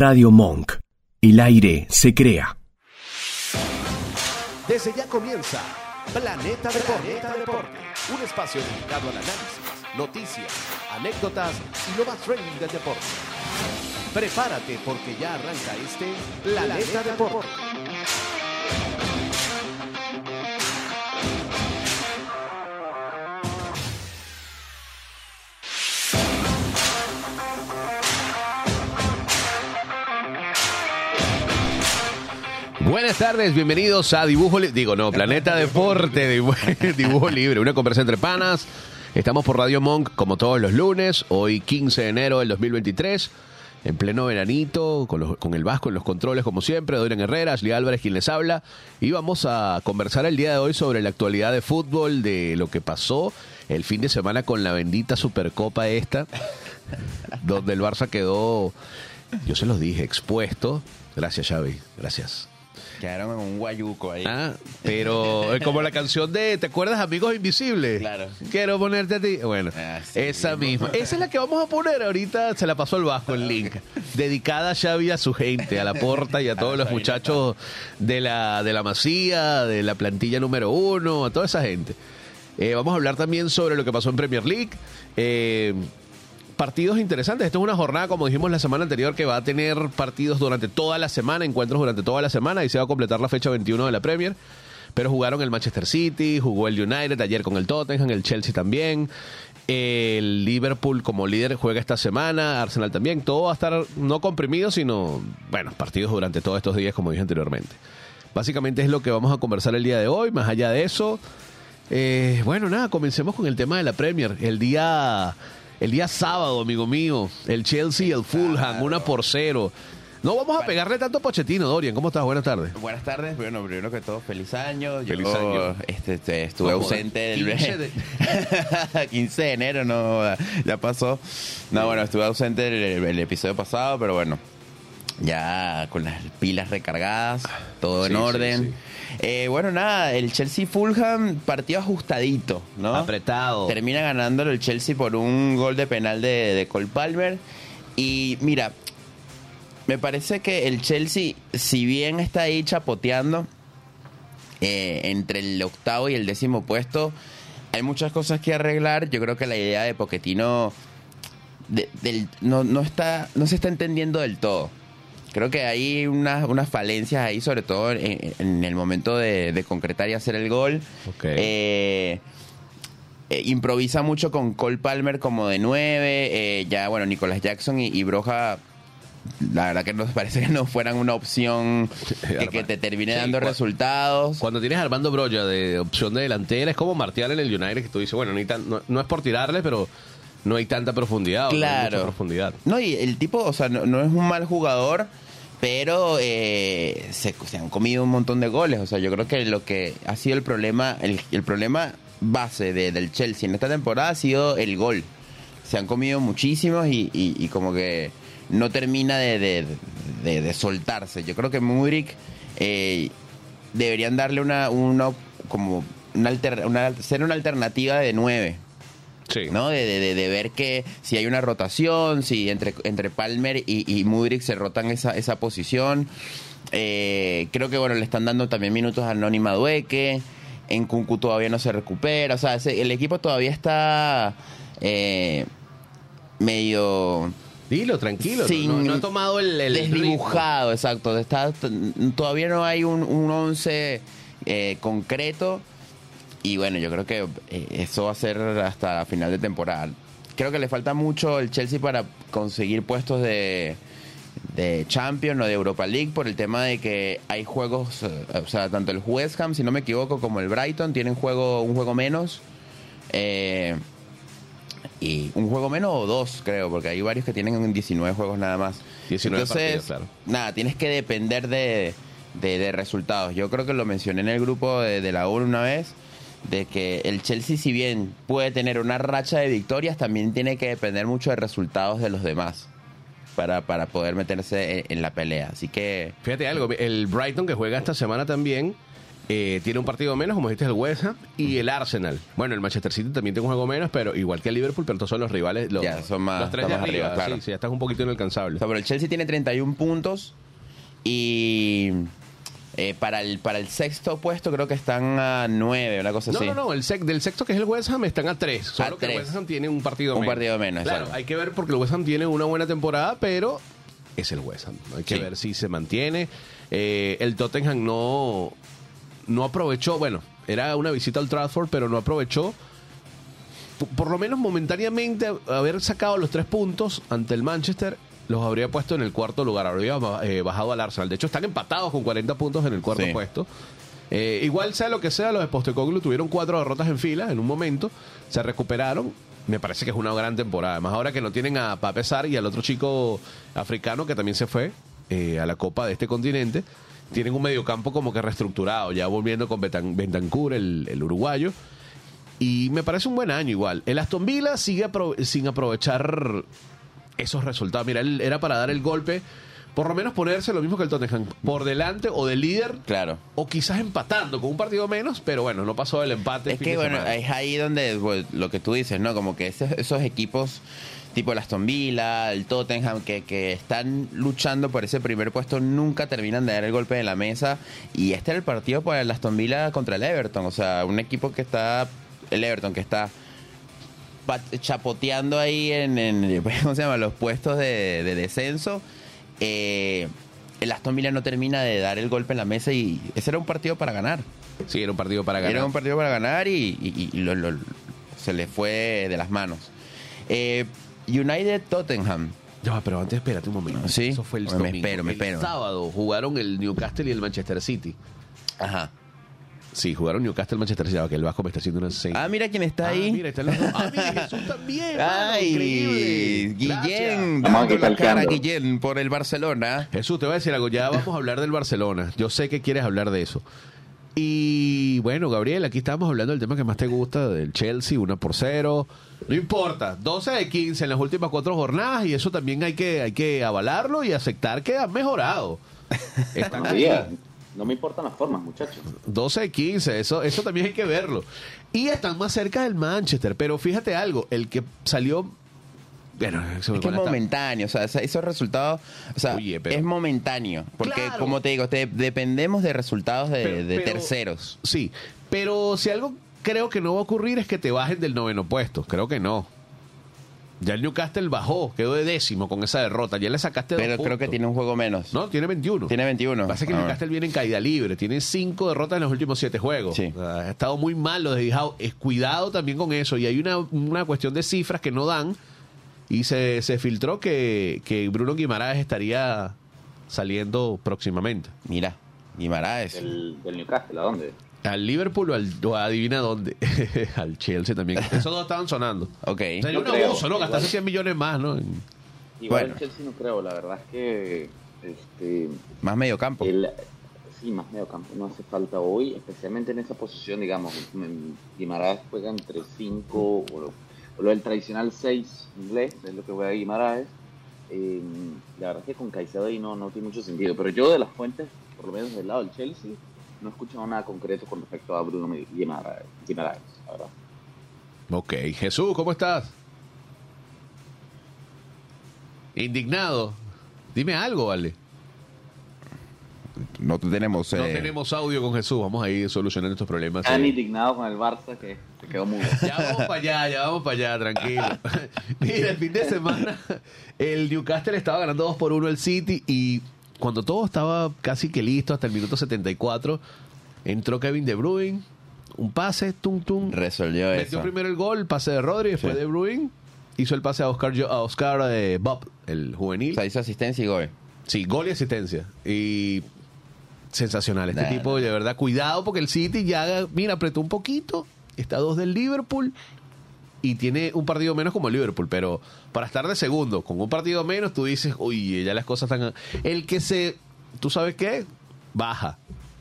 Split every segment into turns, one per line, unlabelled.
Radio Monk. El aire se crea.
Desde ya comienza Planeta Deporte. Un espacio dedicado al análisis, noticias, anécdotas y lo más trending del deporte. Prepárate porque ya arranca este Planeta Deporte.
Buenas tardes, bienvenidos a Dibujo Libre. Digo, no, Planeta Deporte, Dibujo, Libre, una conversa entre panas. Estamos por Radio Monk como todos los lunes, hoy 15 de enero del 2023, en pleno veranito, con, los- con el Vasco en los controles como siempre, Dorian Herrera, Ashley Álvarez quien les habla. Y vamos a conversar el día de hoy sobre la actualidad de fútbol, de lo que pasó el fin de semana con la bendita Supercopa esta, donde el Barça quedó, yo se los dije, expuesto. Gracias, Xavi, gracias.
Quedaron en un guayuco ahí.
Ah, pero es como la canción de ¿Te acuerdas Amigos Invisibles?
Claro.
Quiero ponerte a ti. Bueno,
Ah,
esa misma. Esa es la que vamos a poner ahorita. Se la pasó el Vasco el link. Dedicada a Xavi a su gente, a la porta y a todos los muchachos de la, de la Masía, de la plantilla número uno, a toda esa gente. Eh, vamos a hablar también sobre lo que pasó en Premier League. Eh, partidos interesantes. Esto es una jornada, como dijimos la semana anterior, que va a tener partidos durante toda la semana, encuentros durante toda la semana y se va a completar la fecha 21 de la Premier. Pero jugaron el Manchester City, jugó el United ayer con el Tottenham, el Chelsea también. El Liverpool como líder juega esta semana, Arsenal también. Todo va a estar no comprimido, sino, bueno, partidos durante todos estos días, como dije anteriormente. Básicamente es lo que vamos a conversar el día de hoy. Más allá de eso, eh, bueno, nada, comencemos con el tema de la Premier. El día, el día sábado, amigo mío, el Chelsea y el Fulham, una por cero. No vamos a pegarle tanto a Pochettino, Dorian. ¿Cómo estás? Buenas tardes.
Buenas tardes, bueno, primero que todo, feliz año.
Feliz
Yo,
año.
Este, este, estuve ausente del
15 de-
15 de enero, no, ya pasó. No, bueno, estuve ausente del el episodio pasado, pero bueno, ya con las pilas recargadas, todo
Sí,
en
sí,
orden.
sí.
Eh, bueno, nada, el Chelsea Fulham, partido ajustadito, ¿no?
Apretado.
Termina ganándolo el Chelsea por un gol de penal de, de Cole Palmer. Y mira, me parece que el Chelsea, si bien está ahí chapoteando eh, entre el octavo y el décimo puesto, hay muchas cosas que arreglar. Yo creo que la idea de Poquetino no, no, está, no se está entendiendo del todo. Creo que hay unas, unas falencias ahí, sobre todo en, en el momento de, de concretar y hacer el gol. Eh, eh, improvisa mucho con Cole Palmer como de nueve. eh, ya, bueno, Nicolás Jackson y, y Broja, la verdad que nos parece que no fueran una opción que, que te termine
Sí,
dando resultados.
Cuando tienes a Armando Broya de opción de delantera, es como Martial en el United, que tú dices, bueno, tan- no, no es por tirarle, pero no hay tanta profundidad. o no hay mucha
Claro.
profundidad.
No, y el tipo, o sea, no, no es un mal jugador, pero eh, se, se han comido un montón de goles. O sea, yo creo que lo que ha sido el problema, el, el problema base de- del Chelsea en esta temporada ha sido el gol. Se han comido muchísimos y, y- y como que no termina de, de- de- de soltarse. Yo creo que Mudrik eh, deberían darle una, una como una, alter- una- ser una alternativa de nueve.
Sí.
¿no? De, de- de- ver que si hay una rotación, si entre, entre Palmer y, y Mudrik se rotan esa, esa posición. Eh, creo que bueno, le están dando también minutos a Noni Madueque. En Kunku todavía no se recupera. O sea, ese- el equipo todavía está eh, medio
Dilo, tranquilo.
Sin-
no, no ha tomado el, el ritmo.
desdibujado, exacto. Está, todavía no hay un, un once eh, concreto. Y bueno, yo creo que eh, eso va a ser hasta la final de temporada. Creo que le falta mucho el Chelsea para conseguir puestos de, de Champions o de Europa League por el tema de que hay juegos, eh, o sea, tanto el West Ham, si no me equivoco, como el Brighton tienen juego un juego menos. Eh, y un juego menos o dos, creo, porque hay varios que tienen 19 juegos nada más.
19
Entonces,
partidos, claro.
nada, tienes que depender de, de- de resultados. Yo creo que lo mencioné en el grupo de, de la ONU una vez, de que el Chelsea, si bien puede tener una racha de victorias, también tiene que depender mucho de resultados de los demás para, para poder meterse en, en la pelea. Así que,
Fíjate algo, el Brighton que juega esta semana también eh, tiene un partido menos, como dijiste, el West Ham y el Arsenal. Bueno, el Manchester City también tiene un juego menos, pero igual que el Liverpool, pero todos son los rivales, los,
Ya, son más-
los tres de arriba.
arriba, claro.
Sí, sí, ya estás un poquito inalcanzable.
O sea, pero el Chelsea tiene 31 puntos y eh, para, el, para el sexto puesto creo que están a 9, una cosa
No,
así.
no, no, el sec- del sexto que es el West Ham están a tres. Solo
A
que el. West Ham tiene un partido
Un
menos.
partido menos,
Claro, hay que ver porque el West Ham tiene una buena temporada, pero es el West Ham. Hay que
Sí.
ver si se mantiene. Eh, el Tottenham no, no aprovechó, bueno, era una visita al Trafford, pero no aprovechó. Por lo menos momentáneamente haber sacado los tres puntos ante el Manchester los habría puesto en el cuarto lugar, habría eh, bajado al Arsenal. De hecho, están empatados con 40 puntos en el cuarto
Sí.
puesto. Eh, igual sea lo que sea, los de Postecoglou tuvieron cuatro derrotas en fila en un momento, se recuperaron. Me parece que es una gran temporada. Además, ahora que no tienen a Pape Sarr y al otro chico africano que también se fue eh, a la Copa de este continente, tienen un mediocampo como que reestructurado, ya volviendo con Betan- Bentancur, el, el uruguayo. Y me parece un buen año igual. El Aston Villa sigue apro- sin aprovechar esos resultados. Mira, él era para dar el golpe, por lo menos ponerse lo mismo que el Tottenham, por delante o de líder,
Claro.
o quizás empatando con un partido menos, pero bueno, no pasó el empate.
Es que bueno, es ahí donde pues, lo que tú dices, ¿no? Como que esos equipos tipo el Aston Villa, el Tottenham, que, que están luchando por ese primer puesto, nunca terminan de dar el golpe de la mesa. Y este era el partido para el Aston Villa contra el Everton. O sea, un equipo que está, el Everton, que está chapoteando ahí en, en, ¿cómo se llama? los puestos de, de descenso. Eh, el Aston Villa no termina de dar el golpe en la mesa y ese era un partido para ganar.
Sí, era un partido para ganar.
Era un partido para ganar y, y- y lo- lo- se le fue de las manos. Eh, United Tottenham.
Ya va, pero antes espérate un momento.
Sí,
Eso fue el
me
domingo.
espero, me
el
espero.
sábado jugaron el Newcastle y el Manchester City.
Ajá.
Sí, jugaron Newcastle Manchester City, que el Vasco me está haciendo una seña.
Ah, mira quién está
Ah,
ahí.
mira. Ah, mira, Jesús también. mano,
Ay,
increíble.
Guillén,
Gracias.
Vamos
dando la cara. Guillén, por el Barcelona.
Jesús, te voy a decir algo. Ya vamos a hablar del Barcelona. Yo sé que quieres hablar de eso. Y bueno, Gabriel, aquí estamos hablando del tema que más te gusta, del Chelsea, 1 por 0. No importa, 12 de 15 en las últimas cuatro jornadas y eso también hay que, hay que avalarlo y aceptar que han mejorado. Están ahí.
No me importan las formas, muchachos.
12 de 15, eso, eso también hay que verlo. Y están más cerca del Manchester, pero fíjate algo, el que salió... Bueno,
Es que es momentáneo, o sea, esos resultados, o sea,
Oye, pero-
es momentáneo. Porque,
Claro.
como te digo, te- dependemos de resultados de,
Pero-
de
pero-
terceros.
Sí, pero si algo creo que no va a ocurrir es que te bajen del noveno puesto. Creo que no. Ya el Newcastle bajó, quedó de décimo con esa derrota. Ya le sacaste dos
Pero creo que tiene un juego menos.
No, tiene 21.
Tiene 21.
Pasa que el
Ah.
Newcastle viene en caída libre. Tiene cinco derrotas en los últimos siete juegos.
Sí.
Ha estado muy mal lo de Dijao. Es cuidado también con eso. Y hay una, una cuestión de cifras que no dan. Y se, se filtró que, que Bruno Guimaraes estaría saliendo próximamente.
Mira, Guimaraes.
Del, del Newcastle, ¿a dónde?
Al Liverpool o, al, o adivina dónde. al Chelsea también. Esos dos estaban sonando.
Ok.
Sería
No
un
creo.
abuso, ¿no? Gastarse 100 millones más, ¿no?
Igual
Bueno.
el Chelsea no creo, la verdad es que este,
Más medio campo.
el, sí, más medio campo no hace falta hoy, especialmente en esa posición, digamos, Guimaraes juega entre 5 o, lo- o lo del tradicional 6 inglés, es lo que juega Guimaraes. Eh, la verdad es que con Caicedo ahí no, no tiene mucho sentido, pero yo de las fuentes, por lo menos del lado del Chelsea, no he escuchado nada concreto con respecto a Bruno Guimaraes, la verdad.
Ok. Jesús, ¿cómo estás? Indignado. Dime algo, vale.
No tenemos.
No
eh,
tenemos audio con Jesús. Vamos a ir solucionando estos problemas.
Tan
Sí.
indignado con el Barça que se quedó mudo.
Ya vamos para allá, ya vamos para allá, tranquilo. Mira, el fin de semana el Newcastle estaba ganando 2 por 1 el City y cuando todo estaba casi que listo hasta el minuto 74, entró Kevin De Bruyne, un pase, tum tum.
Resolvió
Metió
eso.
primero el gol, pase de Rodri, después
Sí.
De Bruyne hizo el pase a Oscar, a Oscar eh, Bob, el juvenil.
O sea, hizo asistencia y gol.
Sí, gol y asistencia. Y sensacional. Este
Nah,
tipo, de verdad, cuidado porque el City ya, mira, apretó un poquito. Está a dos del Liverpool y tiene un partido menos como el Liverpool. Pero para estar de segundo, con un partido menos, tú dices, uy, ya las cosas están. El que se. ¿Tú sabes qué? Baja.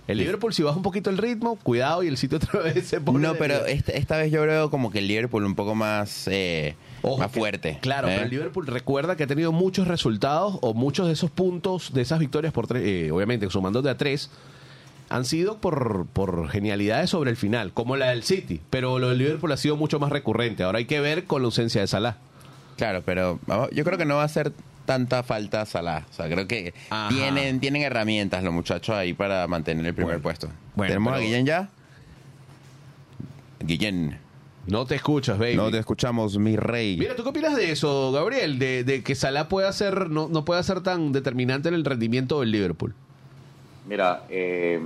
El Liverpool, si baja un poquito el ritmo, cuidado y el sitio otra vez se pone.
No, pero esta, esta vez yo veo como que el Liverpool un poco más, eh,
Ojo,
más
que-
fuerte.
Claro,
¿eh?
pero el Liverpool recuerda que ha tenido muchos resultados o muchos de esos puntos, de esas victorias por tres, eh, obviamente sumando de a tres, han sido por, por genialidades sobre el final, como la del City, pero lo del Liverpool ha sido mucho más recurrente. Ahora hay que ver con la ausencia de Salah.
Claro, pero vamos, yo creo que no va a hacer tanta falta Salah. O sea, creo que
Ajá.
tienen, tienen herramientas los muchachos ahí para mantener el primer
Bueno.
puesto.
Bueno,
¿Tenemos
pero-
a Guillén ya? Guillén,
No te escuchas, baby.
no te escuchamos, mi rey.
Mira, ¿tú qué opinas de eso, Gabriel? De, de que Salah pueda ser, no, no pueda ser tan determinante en el rendimiento del Liverpool.
Mira, eh,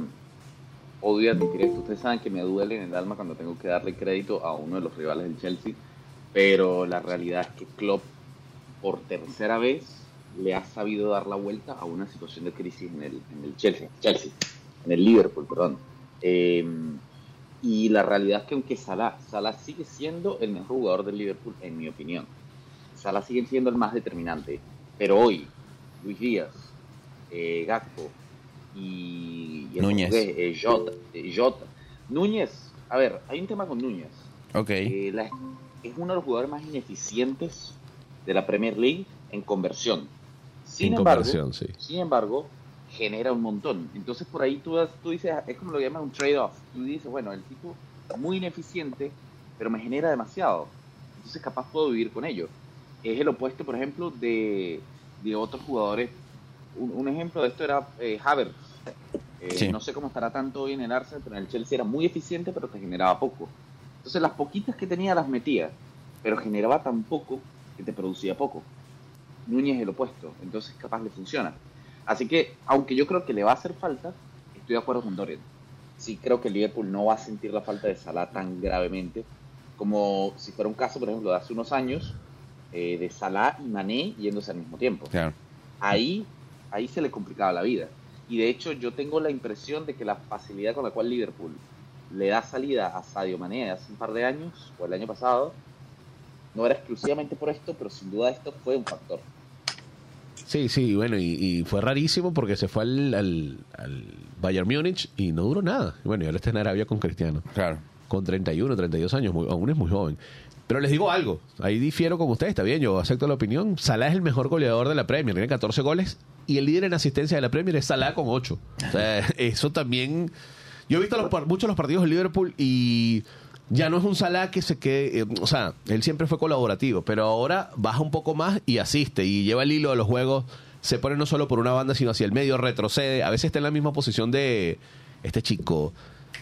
odio admitir esto. Ustedes saben que me duele en el alma cuando tengo que darle crédito a uno de los rivales del Chelsea, pero la realidad es que Klopp, por tercera vez, le ha sabido dar la vuelta a una situación de crisis en el, Chelsea, en el Liverpool, perdón. Eh, y la realidad es que aunque Salah, Salah sigue siendo el mejor jugador del Liverpool, en mi opinión. Salah sigue siendo el más determinante. Pero hoy, Luis Díaz, eh, Gakpo y,
Núñez.
portugués, eh, Jota, eh, Jota. Núñez, a ver, hay un tema con Núñez.
Ok.
Eh, la- es uno de los jugadores más ineficientes de la Premier League en conversión. Sin
En
embargo,
conversión, sí.
sin embargo, genera un montón. Entonces por ahí tú, das- tú dices, es como lo llaman un trade-off. Tú dices, bueno, el tipo es muy ineficiente, pero me genera demasiado. Entonces capaz puedo vivir con ello. Es el opuesto, por ejemplo, de, de otros jugadores. Un, un ejemplo de esto era eh, Havertz. Eh,
Sí.
No sé cómo estará tanto hoy en el Arsenal, pero en el Chelsea era muy eficiente, pero te generaba poco. Entonces las poquitas que tenía las metía, pero generaba tan poco que te producía poco. Núñez es el opuesto, entonces capaz le funciona. Así que, aunque yo creo que le va a hacer falta, estoy de acuerdo con Dorian. Sí creo que Liverpool no va a sentir la falta de Salah tan gravemente como si fuera un caso, por ejemplo, de hace unos años, eh, de Salah y Mané yéndose al mismo tiempo.
Claro.
Ahí, ahí se le complicaba la vida. Y de hecho yo tengo la impresión de que la facilidad con la cual Liverpool le da salida a Sadio Mané hace un par de años, o el año pasado, no era exclusivamente por esto, pero sin duda esto fue un factor.
Sí, sí, bueno, y, y fue rarísimo porque se fue al, al, al Bayern Múnich y no duró nada. Y bueno, y ahora está en Arabia con Cristiano.
Claro.
Con 31, 32 años, muy- aún es muy joven. Pero les digo algo, ahí difiero con ustedes, está bien, yo acepto la opinión. Salah es el mejor goleador de la Premier, tiene 14 goles y el líder en asistencia de la Premier es Salah con 8. O sea, eso también... Yo he visto los, muchos de los partidos del Liverpool y ya no es un Salah que se quede... eh, o sea, él siempre fue colaborativo, pero ahora baja un poco más y asiste y lleva el hilo de los juegos. Se pone no solo por una banda, sino hacia el medio, retrocede. A veces está en la misma posición de este chico,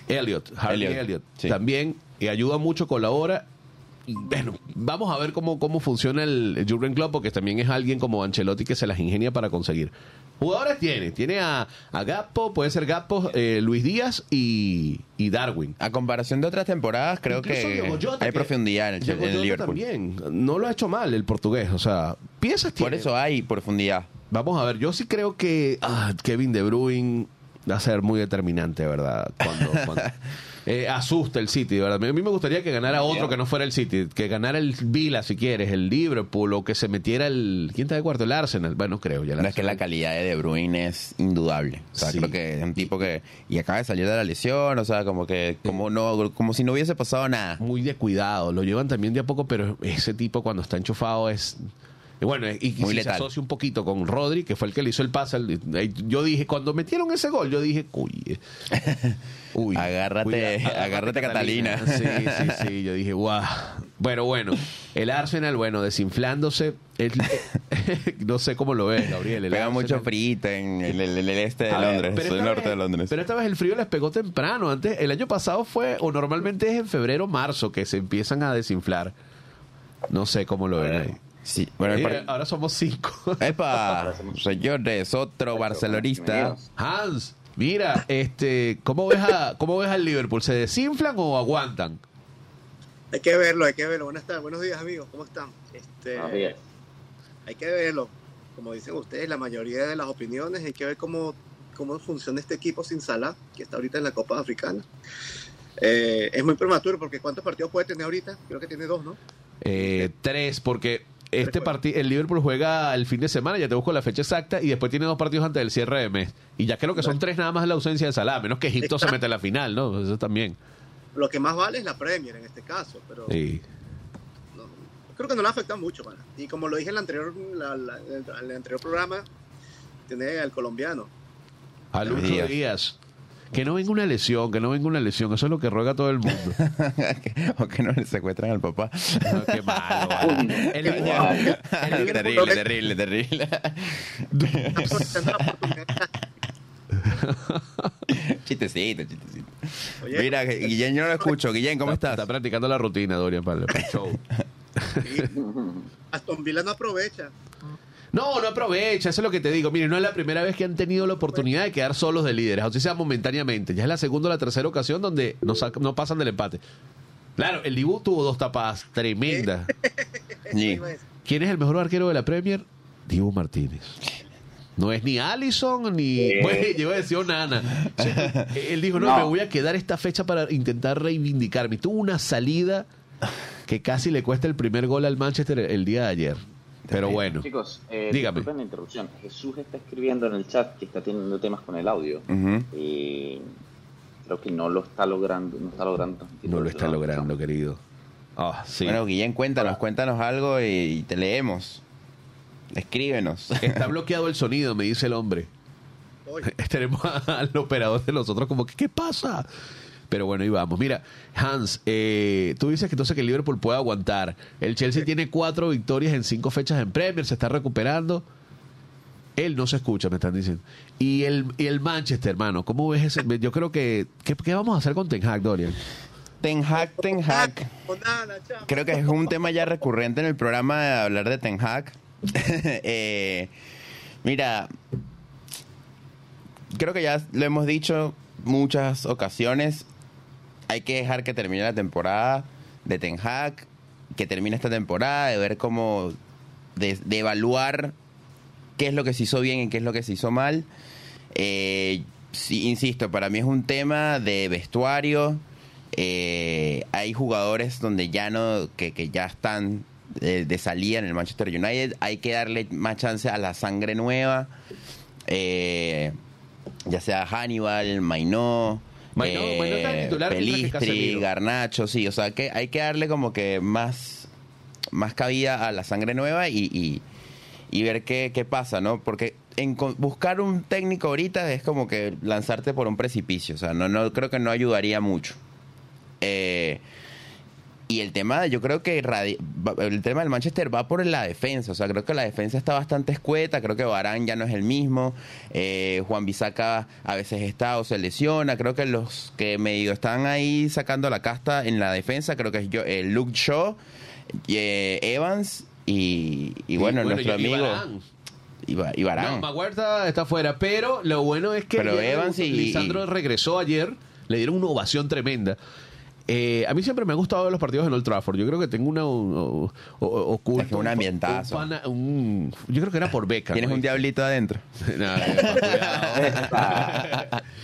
Elliot, Harley
Elliot,
Elliot.
sí.
También, y ayuda mucho, colabora. Bueno, vamos a ver cómo, cómo funciona el, Jurgen Klopp, porque también es alguien como Ancelotti que se las ingenia para conseguir. Jugadores tiene, tiene a, a Gappo, puede ser Gappo, eh, Luis Díaz y, y Darwin.
A comparación de otras temporadas, creo
Incluso
que
Jota,
hay
que-
profundidad en el, en el Liverpool.
también. No lo ha hecho mal el portugués, o sea, piezas tiene.
Por eso hay profundidad.
Vamos a ver, yo sí creo que ah, Kevin De Bruyne va a ser muy determinante, ¿verdad? Cuando, cuando- eh, asusta el City, ¿verdad? A mí me gustaría que ganara otro que no fuera el City, que ganara el Vila, si quieres, el Liverpool, o que se metiera el... ¿Quién está de cuarto? El Arsenal. Bueno, creo. Ya el
es que la calidad de De Bruyne es indudable. O sea,
Sí.
creo que es un tipo que y acaba de salir de la lesión, o sea, como que como no como si no hubiese pasado nada.
Muy de cuidado, lo llevan también de a poco, pero ese tipo cuando está enchufado es... y bueno, y, si se asocia un poquito con Rodri, que fue el que le hizo el pase. eh, Yo dije, cuando metieron ese gol, yo dije, uy, eh, uy
Agárrate- agárrate, Catalina.
Sí, sí, sí, yo dije, guau. Bueno, bueno, el Arsenal, bueno, desinflándose. el- no sé cómo lo ves, Gabriel. el
Pega mucho frito en el, el- el este de
A ver,
Londres,
pero
el norte
vez-
de Londres.
Pero esta vez el frío les pegó temprano. Antes, el año pasado fue, o normalmente es en febrero marzo que se empiezan a desinflar. No sé cómo lo ven ahí.
Sí, bueno,
Eh,
par-
ahora somos cinco.
Epa, señores, otro barcelonista.
Hans, mira, este, ¿cómo ves a, cómo ves al Liverpool? ¿Se desinflan o aguantan?
Hay que verlo, hay que verlo. Buenas tardes, buenos días amigos, ¿cómo están? Este,
días.
Hay que verlo. Como dicen ustedes, la mayoría de las opiniones, hay que ver cómo, cómo funciona este equipo sin Salah, que está ahorita en la Copa Africana. Eh, es muy prematuro porque ¿cuántos partidos puede tener ahorita? Creo que tiene dos, ¿no?
Eh, tres, porque este partido, el Liverpool juega el fin de semana, ya te busco la fecha exacta, y después tiene dos partidos antes del cierre de mes. Y ya creo que son tres nada más la ausencia de Salah, menos que Egipto se mete a la final, ¿no? Eso también.
Lo que más vale es la Premier en este caso, pero
Sí.
no- creo que no le afecta mucho. pana. Y como lo dije en el anterior, la- la- en el anterior programa, tiene al colombiano.
A Lucho
Díaz.
Díaz. Que no venga una lesión, que no venga una lesión. Eso es lo que ruega todo el mundo.
o que no le secuestran al papá.
No, qué malo. vale. El Liverpool- el Liverpool-
terrible, terrible, terrible. Chistecito, chistecito.
Oye,
Mira, Guillén, yo no lo escucho. Guillén, ¿cómo estás?
Está practicando la rutina, Dorian, para el show.
Aston Villa no aprovecha.
No, no aprovecha, eso es lo que te digo. Mire, no es la primera vez que han tenido la oportunidad de quedar solos de líderes, o sea momentáneamente. Ya es la segunda o la tercera ocasión donde no, pasan del empate. Claro, el Dibu tuvo dos tapadas tremendas.
Sí.
Decir.
¿Quién es el mejor arquero de la Premier? Dibu Martínez. No es ni Allison ni. Bueno, llegó a decir Onana. O sea, él dijo: no,
No.
me voy a quedar esta fecha para intentar reivindicarme. Tuvo una salida que casi le cuesta el primer gol al Manchester el día de ayer. Pero bueno.
Chicos, eh,
Dígame.
disculpen la interrupción. Jesús está escribiendo en el chat que está teniendo temas con el audio.
Ujú.
Eh, creo que no lo está logrando. No está logrando. transmitir
No lo está logrando, querido. Ah, sí.
Bueno, Guillén, cuéntanos, cuéntanos algo y, y te leemos. Escríbenos.
Está bloqueado el sonido, me dice el hombre. Tenemos al operador de nosotros como que, ¿qué pasa? Pero bueno, ahí vamos. Mira, Hans, eh, tú dices que entonces que el Liverpool puede aguantar. El Chelsea tiene cuatro victorias en cinco fechas en Premier, se está recuperando. Él no se escucha, me están diciendo. Y el, y el Manchester, hermano, ¿cómo ves ese? Yo creo que... ¿Qué, qué vamos a hacer con Ten Hag, Dorian?
Ten Hag, Ten Hag. Creo que es un tema ya recurrente en el programa de hablar de Ten Hag. Eh, mira, creo que ya lo hemos dicho muchas ocasiones. Hay que dejar que termine la temporada de Ten Hag, que termine esta temporada, de ver cómo, de, de evaluar qué es lo que se hizo bien y qué es lo que se hizo mal. Eh, insisto, para mí es un tema de vestuario. Eh, hay jugadores donde ya no, que, que ya están de, de salida en el Manchester United. Hay que darle más chance a la sangre nueva. Eh, ya sea Hannibal, Mainó.
Está de titular
Pelistri. Garnacho, sí, o sea que hay que darle como que más, más cabida a la sangre nueva y, y, y ver qué, qué pasa, ¿no? Porque en buscar un técnico ahorita es como que lanzarte por un precipicio, o sea, no, no creo que no ayudaría mucho. Eh, y el tema, yo creo que el tema del Manchester va por la defensa. O sea, creo que la defensa está bastante escueta. Creo que Barán ya no es el mismo. Eh, Juan Bisaca a veces está o se lesiona. Creo que los que medio están ahí sacando la casta en la defensa, creo que es yo, eh, Luke Shaw, eh, Evans y, y bueno, nuestro amigo. Y, Ba- y.
No, Maguire está, fuera, pero lo bueno es que
Pero Evans y-
Lisandro regresó ayer, le dieron una ovación tremenda. Eh, a mí siempre me ha gustado ver los partidos en Old Trafford. Yo creo que tengo una un- o- o- oculto.
Es que un ambientazo.
un pana- un- yo creo que era por beca.
Tienes
¿no?
un diablito adentro.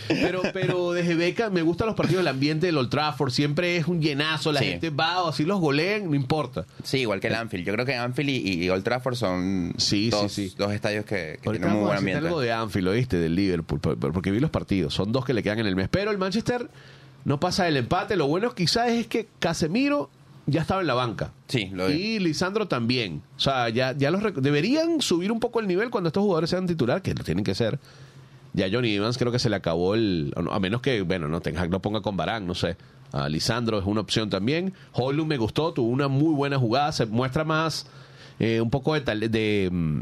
Pero, pero desde beca me gustan los partidos del ambiente del Old Trafford. Siempre es un llenazo. La
Sí.
gente va o así los goleen, no importa.
Sí, igual que el Anfield. Yo creo que Anfield y, y Old Trafford son
Sí,
dos,
sí,
dos estadios que, que tienen muy buen ambiente.
algo de Anfield, ¿oíste? Del Liverpool, por- por- porque vi los partidos. Son dos que le quedan en el mes. Pero el Manchester no pasa el empate. Lo bueno quizás es que Casemiro ya estaba en la banca.
Sí, lo.
Y Lisandro también. O sea, ya, ya los deberían subir un poco el nivel cuando estos jugadores sean titular, que lo tienen que ser. Ya Johnny Evans creo que se le acabó el... A menos que, bueno, no, Ten Hag lo ponga con Barán, no sé. A Lisandro es una opción también. Holland me gustó, tuvo una muy buena jugada. Se muestra más eh, un poco de, de, mm,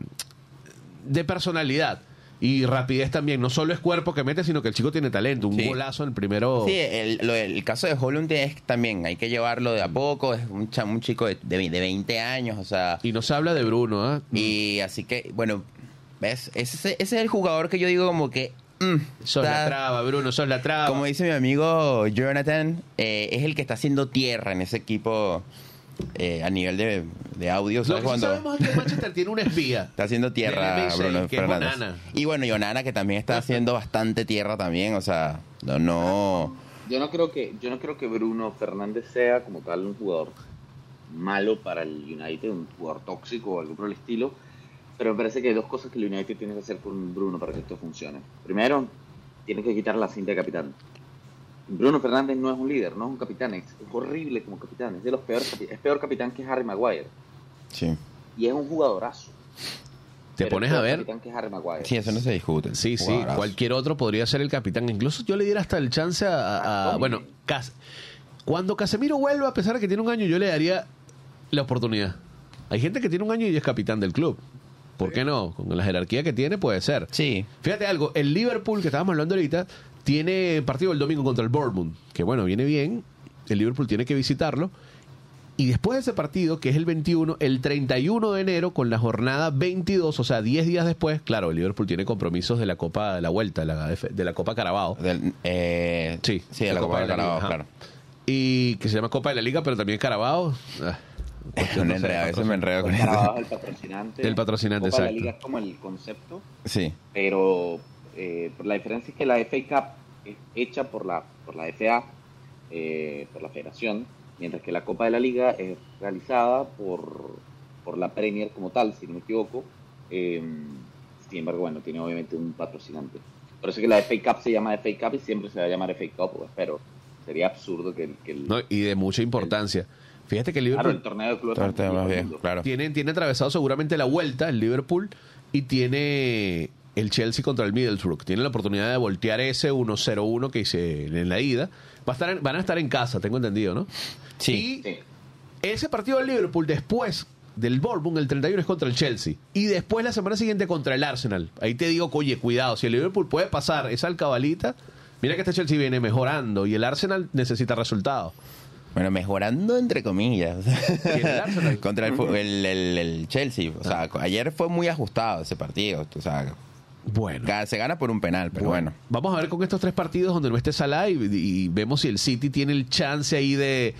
de personalidad. Y rapidez también. No solo es cuerpo que mete, sino que el chico tiene talento. Un
Sí.
golazo en el primero.
Sí, el, lo- el caso de Holland es también, hay que llevarlo de a poco, es un, cha- un chico de, de, de 20 años, o sea,
Y no se habla de Bruno, ¿ah?
y así que, bueno, ¿ves? Ese, ese es el jugador que yo digo como que... mm,
Sos la
está-
traba, Bruno, sos la traba.
como dice mi amigo Jonathan, eh, es el que está haciendo tierra en ese equipo eh, a nivel de, de audio,
Lo
¿sabes?
que sí
Cuando
sabemos es que Manchester tiene un espía.
está haciendo tierra
Del MSI,
Bruno
que es
Fernández.
Onana.
Y bueno, y Onana que también está haciendo bastante tierra también, o sea, no... no
Yo no creo que yo no creo que Bruno Fernández sea como tal un jugador malo para el United, un jugador tóxico o algo por el estilo, pero me parece que hay dos cosas que el United tiene que hacer con Bruno para que esto funcione. Primero, tiene que quitar la cinta de capitán. Bruno Fernández no es un líder, no es un capitán, es, horrible como capitán, es de los peores, es peor capitán que Harry Maguire
sí.
y es un jugadorazo.
te
Pero
pones a ver.
capitán que es Harry Maguire.
Sí, eso no se discute.
Sí, sí,
Jugadorazo.
cualquier otro podría ser el capitán. Incluso yo le diera hasta el chance a. a- a- bueno, Cas- cuando Casemiro vuelva, a pesar de que tiene un año, yo le daría la oportunidad. Hay gente que tiene un año y es capitán del club. ¿Por qué no? Con la jerarquía que tiene, puede ser.
Sí.
Fíjate algo, el Liverpool que estábamos hablando ahorita tiene partido el domingo contra el Bournemouth, que bueno, viene bien, el Liverpool tiene que visitarlo. Y después de ese partido, que es el 21, el 31 de enero, con la jornada 22, o sea, 10 días después, claro, el Liverpool tiene compromisos de la Copa de la Vuelta, de la, F- de la Copa Carabao.
Del, eh,
Sí,
sí, de la Copa
de la
Carabao,
Liga, ajá.
claro.
Y que se llama Copa de la Liga, pero también Carabao. Ah, no
a veces me enredo con.
Carabao el patrocinante.
El patrocinante,
Copa de la
exacto.
Liga es como el concepto,
Sí,
pero eh, la diferencia es que la FA Cup es hecha por la, por la FA, eh, por la federación, mientras que la Copa de la Liga es realizada por, por la Premier como tal, si no me equivoco. Eh, sin embargo, bueno, tiene obviamente un patrocinante. Por eso es que la FA Cup se llama FA Cup y siempre se va a llamar FA Cup, pues, pero sería absurdo que, el- que el,
No, y de mucha importancia. Fíjate que el
claro,
Liverpool
el torneo de clubes
todo
más
bien, claro.
Tiene, tiene atravesado seguramente la vuelta el Liverpool y tiene el Chelsea contra el Middlesbrough. Tiene la oportunidad de voltear ese 1-0-1 que hice en la ida. Va a estar en- van a estar en casa, tengo entendido, ¿no?
Sí.
Y
Sí.
ese partido del Liverpool después del Bournemouth, el 31 es contra el Chelsea. Y después la semana siguiente contra el Arsenal. Ahí te digo, oye, cuidado, si el Liverpool puede pasar esa alcabalita, mira que este Chelsea viene mejorando y el Arsenal necesita resultados.
Bueno, mejorando entre comillas.
¿Quién, el Arsenal?
Contra el, fu- el, el- el Chelsea. O sea, ayer fue muy ajustado ese partido. O sea,
Bueno.
se gana por un penal, pero bueno.
Vamos a ver con estos tres partidos donde no esté Salah y, y vemos si el City tiene el chance ahí de,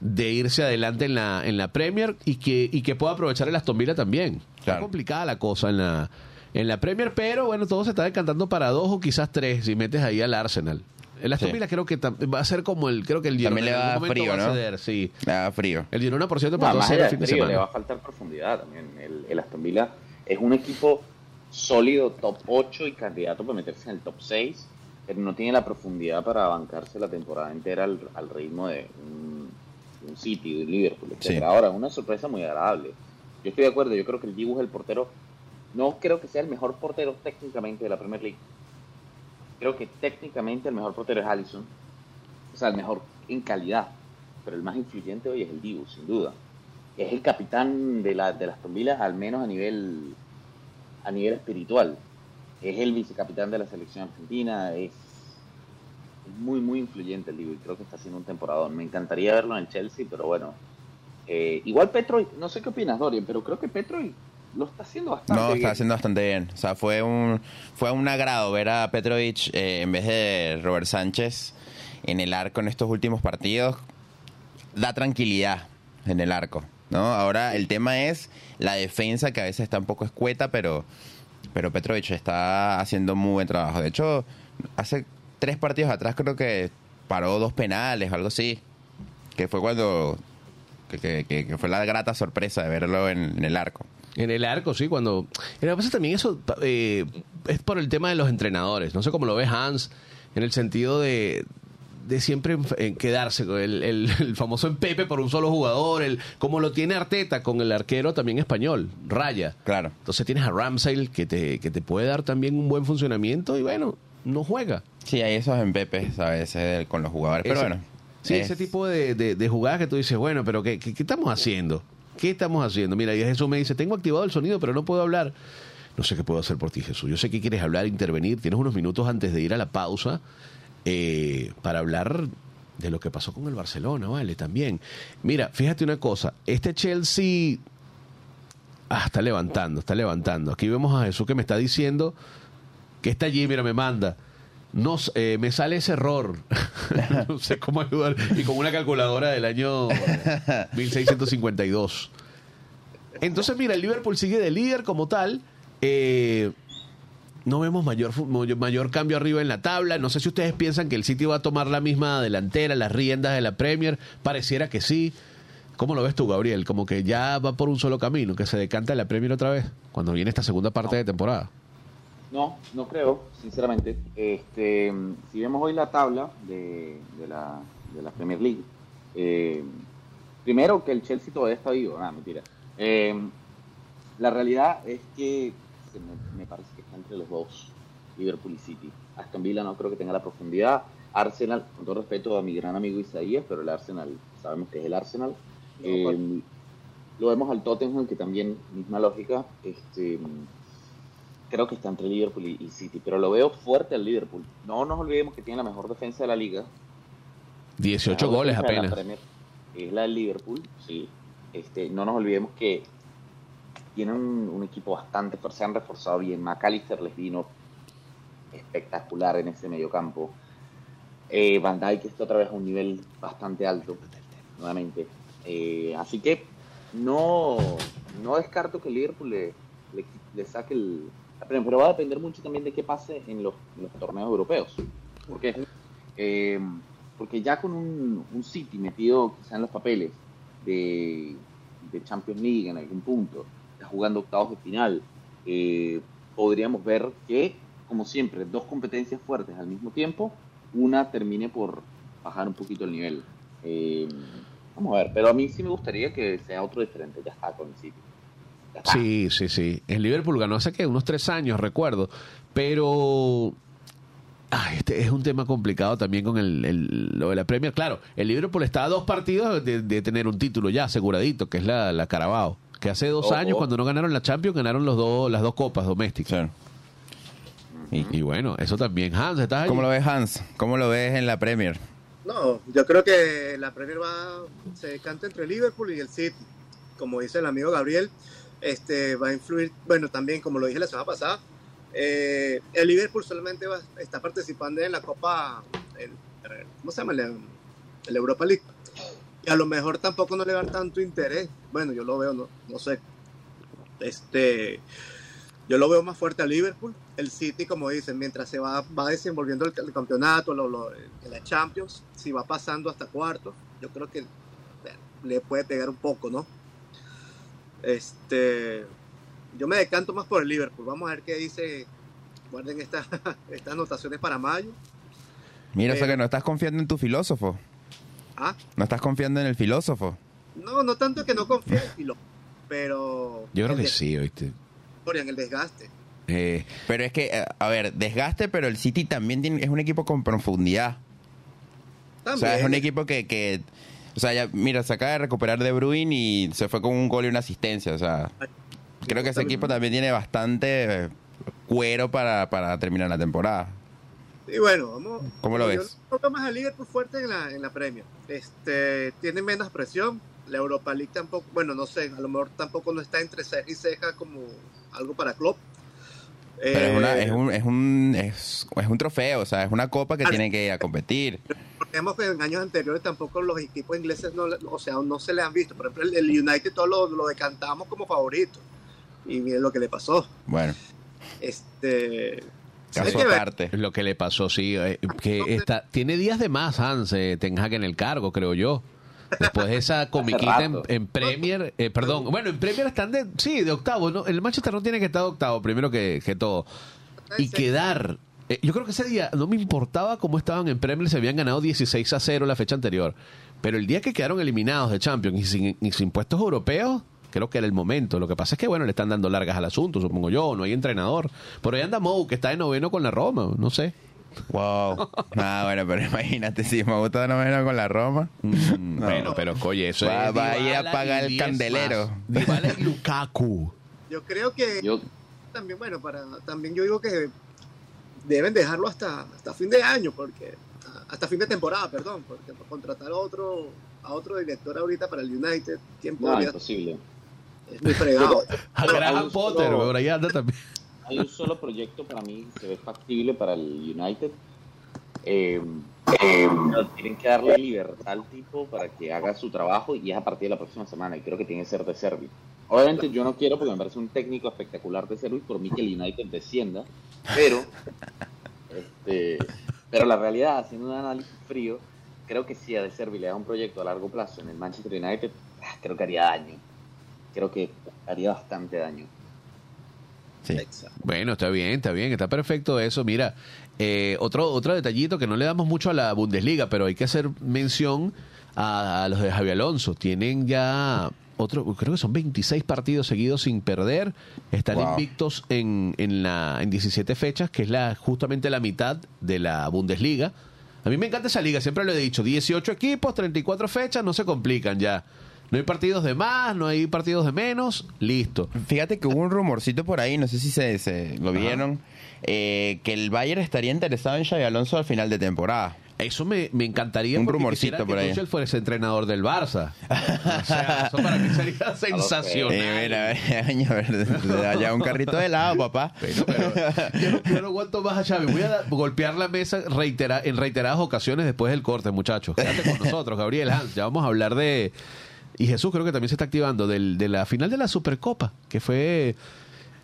de irse adelante en la, en la Premier y que, y que pueda aprovechar el Aston Villa también. Está
Claro.
complicada la cosa en la, en la Premier, pero bueno, todo se está decantando para dos o quizás tres si metes ahí al Arsenal. El Aston
Sí.
Villa creo que va a ser como el creo que el Girona
También le va frío,
va a
¿no?
ceder, sí.
Me da frío.
El Girona, por cierto,
No,
pasó a
más
ser
allá
el fin de
frío, le va
semana.
a faltar profundidad también. El, el Aston Villa es un equipo sólido, top 8 y candidato para meterse en el top 6, pero no tiene la profundidad para bancarse la temporada entera al, al ritmo de un, de un City, de un Liverpool, etc.
Sí.
Ahora, una sorpresa muy agradable. Yo estoy de acuerdo, yo creo que el Dibu es el portero, no creo que sea el mejor portero técnicamente de la Premier League. Creo que técnicamente el mejor portero es Allison, o sea, el mejor en calidad, pero el más influyente hoy es el Dibu, sin duda es el capitán de, la, de las Villa, al menos a nivel a nivel espiritual. Es el vicecapitán de la selección argentina, es, es muy, muy influyente el Dibu y creo que está haciendo un temporadón. Me encantaría verlo en el Chelsea, pero bueno. Eh, igual Petroy, no sé qué opinas, Dorian, pero creo que Petroy lo está haciendo bastante
No,
bien.
está haciendo bastante bien. O sea, fue un, fue un agrado ver a Petrovic eh, en vez de Robert Sánchez en el arco en estos últimos partidos. Da tranquilidad en el arco. ¿No? Ahora el tema es la defensa que a veces está un poco escueta, pero, pero Petrovic está haciendo muy buen trabajo. De hecho, hace tres partidos atrás creo que paró dos penales o algo así. Que fue cuando... Que, que- fue la grata sorpresa de verlo en- en el arco.
En el arco, sí, cuando... Lo que pasa también eso eh, es por el tema de los entrenadores. No sé cómo lo ve Hans, en el sentido de, de siempre en quedarse con el, el- el famoso empepe por un solo jugador, el como lo tiene Arteta con el arquero también español, Raya.
Claro.
Entonces tienes a Ramsey que te, que te puede dar también un buen funcionamiento y bueno, no juega.
Sí, hay esos empepes a veces con los jugadores, pero
Ese-
bueno.
Sí,
es-
ese tipo de, de- de jugadas que tú dices, bueno, pero ¿qué, qué, qué estamos haciendo? ¿Qué estamos haciendo? Mira, y Jesús me dice, tengo activado el sonido, pero no puedo hablar. No sé qué puedo hacer por ti, Jesús. Yo sé que quieres hablar, intervenir. Tienes unos minutos antes de ir a la pausa eh, para hablar de lo que pasó con el Barcelona, ¿vale? También. Mira, fíjate una cosa. Este Chelsea ah, está levantando, está levantando. Aquí vemos a Jesús que me está diciendo que está allí, mira, me manda. No, eh, me sale ese error. no sé cómo ayudar. Y con una calculadora del año 1652. Entonces, mira, el Liverpool sigue de líder como tal. Eh, no vemos mayor, mayor, cambio arriba en la tabla. No sé si ustedes piensan que el City va a tomar la misma delantera, las riendas de la Premier. Pareciera que sí. ¿Cómo lo ves tú, Gabriel? Como que ya va por un solo camino, que se decanta la Premier otra vez, cuando viene esta segunda parte de temporada.
No, no creo, sinceramente. Este, si vemos hoy la tabla de, de la, de la Premier League, eh, primero que el Chelsea todavía está vivo, nada, mentira. Eh, la realidad es que que me, me parece que está entre los dos, Liverpool y City. Aston Villa no creo que tenga la profundidad. Arsenal, con todo respeto a mi gran amigo Isaías, pero el Arsenal, sabemos que es el Arsenal. Eh, lo vemos al Tottenham, que también, misma lógica, este, creo que está entre Liverpool y, y City, pero lo veo fuerte al Liverpool. No nos olvidemos que tiene la mejor defensa de la liga,
18
la mejor
goles apenas.
Premier Es la del Liverpool, sí. Este, no nos olvidemos que tienen un, equipo bastante, se han reforzado bien. McAllister les vino espectacular en ese mediocampo. Eh, Van Dijk está otra vez a un nivel bastante alto, nuevamente. Eh, así que no, no descarto que Liverpool le, le, saque el, pero va a depender mucho también de qué pase en los, torneos europeos. ¿Por qué? Eh, porque ya con un, un City metido quizá en los papeles de, de Champions League en algún punto, jugando octavos de final, eh, podríamos ver que, como siempre, dos competencias fuertes al mismo tiempo, una termine por bajar un poquito el nivel. Eh, vamos a ver, pero a mí sí me gustaría que sea otro diferente, ya está con el City.
Sí, sí, sí. El Liverpool ganó hace que unos tres años, recuerdo. Pero ay, este es un tema complicado también con el, lo de la Premier. Claro, el Liverpool está a dos partidos de, de tener un título ya aseguradito, que es la, la Carabao. Que hace dos
Ojo.
años, cuando no ganaron la Champions, ganaron los dos, las dos copas domésticas.
Claro.
Y, y bueno, eso también. Hans, ¿estás ahí?
¿Cómo lo ves, Hans? ¿Cómo lo ves en la Premier?
No, yo creo que la Premier va, se decanta entre Liverpool y el City. Como dice el amigo Gabriel, este va a influir, bueno, también como lo dije la semana pasada, eh, el Liverpool solamente va, está participando en la Copa, el- ¿cómo se llama? La, el Europa League. Y a lo mejor tampoco no le dan tanto interés. Bueno, yo lo veo, no, no sé. Este, yo lo veo más fuerte a Liverpool. El City, como dicen, mientras se va, va desenvolviendo el, el campeonato, lo, la Champions, si va pasando hasta cuartos, yo creo que le puede pegar un poco, ¿no? Este, yo me decanto más por el Liverpool. Vamos a ver qué dice. Guarden estas estas anotaciones para mayo.
Mira, o sea que no estás confiando en tu filósofo.
Ah,
No estás confiando en el filósofo.
no, no tanto que no confíe en Filo, pero
Yo creo
el
que sí, ¿oíste?
en el desgaste.
Eh,
Pero es que, eh, a ver, desgaste, pero el City también tiene- es un equipo con profundidad. O sea, es un
También.
equipo que, que o sea, ya, mira, se acaba de recuperar De Bruyne y se fue con un gol y una asistencia. O sea, creo que ese equipo también tiene bastante cuero para, para terminar la temporada.
Y bueno, vamos.
¿Cómo lo
yo
ves?
Toca más a Liverpool fuerte en la, en la Premier. Este, tiene menos presión. La Europa League tampoco, bueno, no sé, a lo mejor tampoco no está entre ceja y ceja como algo para Klopp.
Pero
Eh,
es, una, es, un, es, un, es, es un trofeo, o sea, es una copa que
Claro.
tiene que ir a competir.
Recordemos que en años anteriores tampoco los equipos ingleses, no, o sea, no se le han visto. Por ejemplo, el, el United todos lo, lo decantamos como favorito. Y miren lo que le pasó.
Bueno,
Este,
caso aparte.
lo que le pasó, sí, eh, que está, tiene días de más Hans eh, Ten Hag en el cargo, creo yo. Después de esa comiquita en Premier, eh, perdón, bueno, en Premier están de, sí, de octavo, ¿no? El Manchester no tiene que estar de octavo, primero que, que todo. Y quedar, eh, yo creo que ese día no me importaba cómo estaban en Premier, se habían ganado 16 a 0 la fecha anterior. Pero el día que quedaron eliminados de Champions y sin, y sin puestos europeos, creo que era el momento. Lo que pasa es que, bueno, le están dando largas al asunto, supongo yo, no hay entrenador. Por ahí anda Mou, que está de noveno con la Roma, no sé.
Wow. Ah, bueno, pero imagínate si me gusta no menos con la Roma.
Mm,
No.
Bueno, pero oye, eso
Va-
es.
va a ir a
y
el
10
candelero.
Dybala y Lukaku.
yo creo que
Yo,
también, bueno, para también yo digo que deben dejarlo hasta, hasta fin de año, porque hasta fin de temporada, perdón, porque para contratar a otro a otro director ahorita para el United, ¿quién
no, imposible.
Es muy fregado.
A Graham
hay un
Potter,
solo-
por ahí anda también.
Hay un solo proyecto para mí que se ve factible para el United. Eh, eh, tienen que darle libertad al tipo para que haga su trabajo y es a partir de la próxima semana y creo que tiene que ser de Servi. Obviamente yo no quiero porque me parece un técnico espectacular de Servi por mí que el United descienda, pero este, pero la realidad, haciendo un análisis frío, creo que si a De Servi le da un proyecto a largo plazo en el Manchester United, ah, creo que haría daño. Creo que haría bastante daño.
Sí.
Bueno, está bien, está bien, está perfecto eso. Mira, eh, otro, otro detallito que no le damos mucho a la Bundesliga, pero hay que hacer mención a, a los de Javi Alonso. Tienen ya otro, creo que son 26 partidos seguidos sin perder. Están
Wow.
invictos en, en, la, en 17 fechas, que es la justamente la mitad de la Bundesliga. A mí me encanta esa liga, siempre lo he dicho. 18 equipos, 34 fechas, no se complican ya. No hay partidos de más, no hay partidos de menos, listo.
Fíjate que hubo un rumorcito por ahí, no sé si se, se lo vieron, eh, que el Bayern estaría interesado en Xavi Alonso al final de temporada.
Eso me, me encantaría
Un rumorcito
que
por ahí.
Tuchel fuese entrenador del Barça. O sea, eso para mí sería sensacional.
Eh, mira, mira, mira, allá un carrito de helado, papá.
Pero, pero, yo, no, yo no aguanto más a Xavi. Voy a golpear la mesa reitera- en reiteradas ocasiones después del corte, muchachos. Quédate con nosotros, Gabriel Hans. Ya vamos a hablar de... Y Jesús creo que también se está activando del, de la final de la Supercopa, que fue...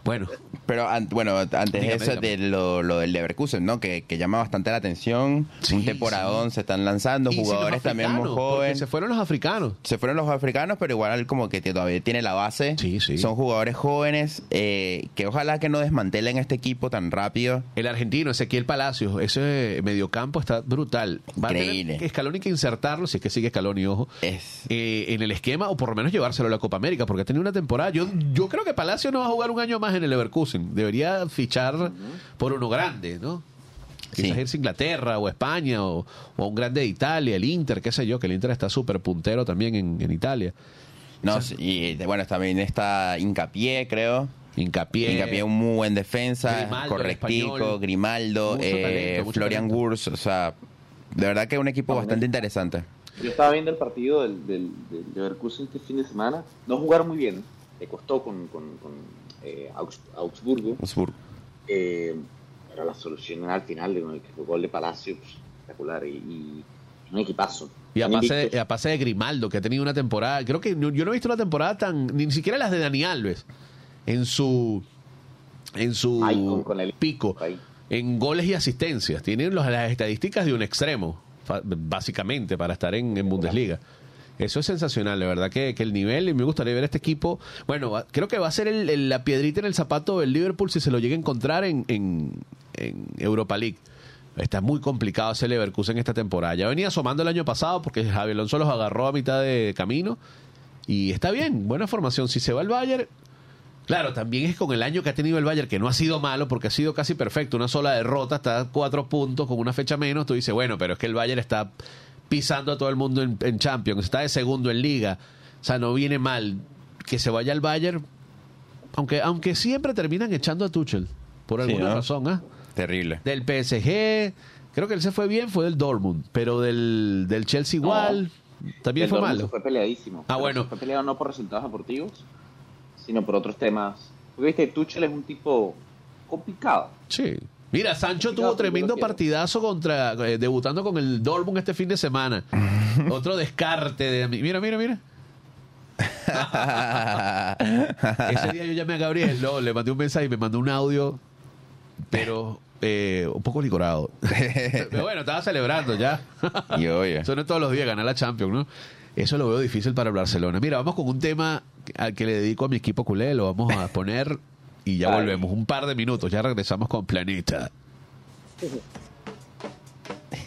Bueno,
Pero an- bueno, antes de
Dígame,
eso,
dígame.
de lo, lo del Leverkusen, ¿no? Que, que llama bastante la atención.
Sí,
un temporadón, se están lanzando,
y
jugadores también muy jóvenes.
Se fueron los africanos.
Se fueron los africanos, pero igual como que todavía tiene la base.
Sí, sí.
Son jugadores jóvenes eh, que ojalá que no desmantelen este equipo tan rápido.
El argentino, Ezequiel Palacios, ese mediocampo está brutal. Va a
Increíble.
tener que Scaloni que insertarlo, si es que sigue Scaloni, ojo,
Es
eh, en el esquema o por lo menos llevárselo a la Copa América, porque ha tenido una temporada. Yo, yo creo que Palacio no va a jugar un año más en el Leverkusen. Debería fichar por uno grande, ¿no? Quizás
Sí.
irse a Inglaterra o España o, un grande de Italia, el Inter, qué sé yo, que el Inter está súper puntero también en, en Italia.
No, sí, y bueno, también está Hincapié, creo.
Hincapié.
Hincapié, un muy buen defensa,
Grimaldo,
correctico,
español.
Grimaldo, eh,
talento,
Florian. Wurz, o sea, de verdad que es un equipo bastante interesante.
Yo estaba viendo el partido del, del, del Leverkusen este fin de semana. No jugaron muy bien. Le costó con, con, con eh, Augs- Augsburgo. Eh, pero la solución al final de con el gol de Palacio, pues, espectacular. Y, y un equipazo.
Y a pase,
invictos.
a pase de Grimaldo, que ha tenido una temporada. Creo que yo no he visto una temporada tan. Ni siquiera las de Dani Alves. En su. En su
Ay, con- con el-
pico. En goles y asistencias. Tienen los- las estadísticas de un extremo. Básicamente, para estar en, en Bundesliga. Eso es sensacional, de verdad que, que el nivel, y me gustaría ver este equipo. Bueno, creo que va a ser la piedrita en el zapato del Liverpool si se lo llega a encontrar en, en, Europa League. Está muy complicado ese Leverkusen esta temporada. Ya venía asomando el año pasado porque Javi Alonso los agarró a mitad de camino. Y está bien, buena formación. Si se va el Bayern, claro, también es con el año que ha tenido el Bayern, que no ha sido malo porque ha sido casi perfecto. Una sola derrota, está a cuatro puntos con una fecha menos. Tú dices, bueno, pero es que el Bayern está pisando a todo el mundo en, en Champions, está de segundo en Liga. O sea, no viene mal que se vaya al Bayern, aunque, aunque siempre terminan echando a Tuchel, por
Sí,
alguna
¿no?
razón, ¿ah?
Terrible.
Del PSG, creo que él se fue bien, fue del Dortmund, pero del, del Chelsea igual, también fue
Dortmund
malo.
se Fue peleadísimo.
Ah, bueno.
se Fue peleado no por resultados deportivos, sino por otros temas. Porque viste, Tuchel es un tipo complicado.
Sí. Mira, Sancho tuvo tremendo partidazo contra eh, debutando con el Dortmund este fin de semana. Otro descarte de mira, mira, mira. Ese día yo llamé a Gabriel, no, le mandé un mensaje y me mandó un audio, pero eh, un poco licorado. pero bueno, estaba celebrando ya.
y oye.
Eso no es todos los días ganar la Champions, ¿no? Eso lo veo difícil para el Barcelona. Mira, vamos con un tema al que le dedico a mi equipo culé, lo vamos a poner y ya volvemos. Un par de minutos, ya regresamos con Planeta.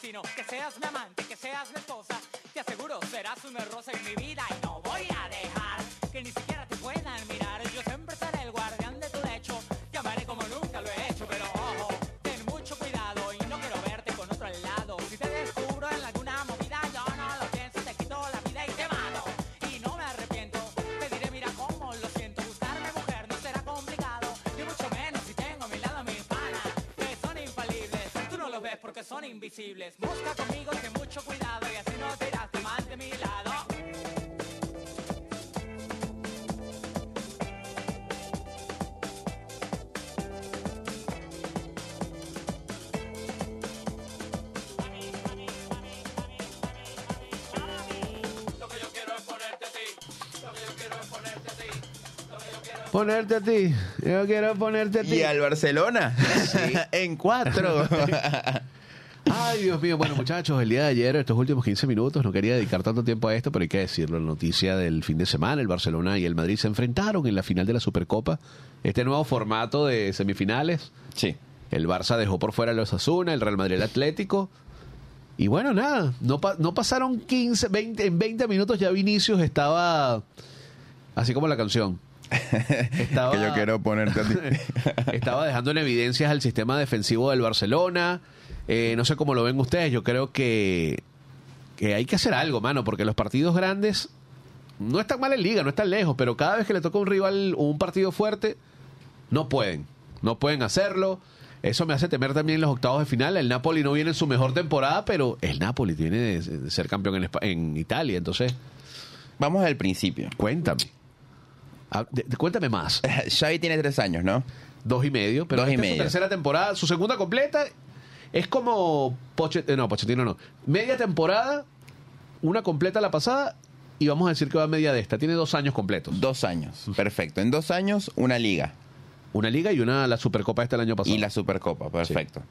que seas mi amante, que seas mi esposa, te aseguro serás una rosa en mi vida. Son invisibles. Busca conmigo, ten mucho cuidado y así no te irás de mal de mi lado.
Ponerte a ti. Yo quiero ponerte a ti.
Y al Barcelona. en cuatro.
Ay, Dios mío. Bueno, muchachos, el día de ayer, estos últimos 15 minutos, no quería dedicar tanto tiempo a esto, pero hay que decirlo. La noticia del fin de semana, el Barcelona y el Madrid se enfrentaron en la final de la Supercopa. Este nuevo formato de semifinales.
sí.
El Barça dejó por fuera a los Asuna, el Real Madrid el Atlético. Y bueno, nada, no, pa- no pasaron 15, 20, en 20 minutos ya Vinicius estaba así como la canción. Estaba,
Que yo quiero ponerte a ti.
estaba dejando en evidencias al sistema defensivo del Barcelona. Eh, no sé cómo lo ven ustedes, yo creo que, que hay que hacer algo, mano, porque los partidos grandes no están mal en liga, no están lejos, pero cada vez que le toca un rival un partido fuerte, no pueden, no pueden hacerlo. Eso me hace temer también los octavos de final. El Napoli no viene en su mejor temporada, pero el Napoli tiene de, ser campeón en Italia. Entonces,
Vamos al principio.
cuéntame. Ah, de- de- cuéntame más.
Xavi tiene tres años, ¿no?
Dos y medio, pero
Dos y
esta es su
medio.
tercera temporada, su segunda completa es como Pochettino, no, Pochettino no. Media temporada, una completa la pasada y vamos a decir que va a media de esta. Tiene dos años completos.
Dos años. Perfecto. En dos años, una liga.
Una liga y una la Supercopa este el año pasado.
Y la Supercopa, perfecto.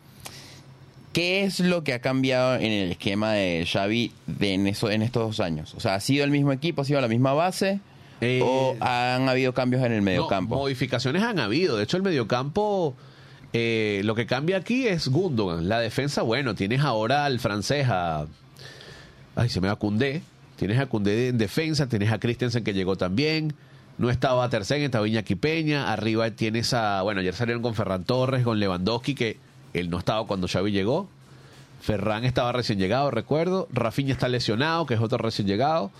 ¿Qué es lo que ha cambiado en el esquema de Xavi de en, eso, en estos dos años? O sea, ¿ha sido el mismo equipo, ha sido la misma base?
Eh,
¿O han habido cambios en el
No,
mediocampo?
modificaciones han habido. De hecho, el mediocampo, eh, lo que cambia aquí es Gundogan. La defensa, bueno, tienes ahora al francés, a. Ay, se me va Cundé. Tienes a Cundé en defensa, tienes a Christensen que llegó también. No estaba Ter Stegen, estaba Iñaki Peña. Arriba tienes a. Bueno, ayer salieron con Ferran Torres, con Lewandowski, que él no estaba cuando Xavi llegó. Ferran estaba recién llegado, recuerdo. Rafinha está lesionado, que es otro recién llegado.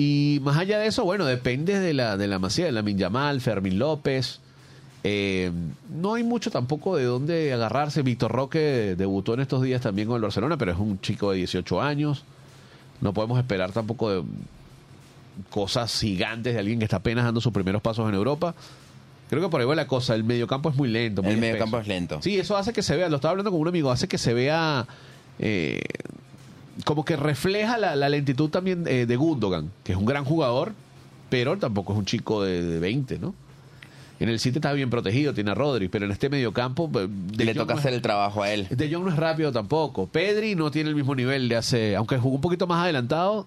Y más allá de eso, bueno, depende de la, de la masía, de la Yamal, Fermín López. Eh, no hay mucho tampoco de dónde agarrarse. Víctor Roque debutó en estos días también con el Barcelona, pero es un chico de 18 años. No podemos esperar tampoco de cosas gigantes de alguien que está apenas dando sus primeros pasos en Europa. Creo que por ahí va la cosa. El mediocampo es muy lento. Muy
El mediocampo es lento.
Sí, eso hace que se vea. Lo estaba hablando con un amigo. Hace que se vea. eh, como que refleja la, la lentitud también eh, de Gundogan, que es un gran jugador, pero tampoco es un chico de, de 20, ¿no? En el City está bien protegido, tiene a Rodri, pero en este mediocampo. eh, De
Le
Jong
toca
no es-
hacer el trabajo a él.
de Jong no es rápido tampoco. Pedri no tiene el mismo nivel de hace. Aunque jugó un poquito más adelantado.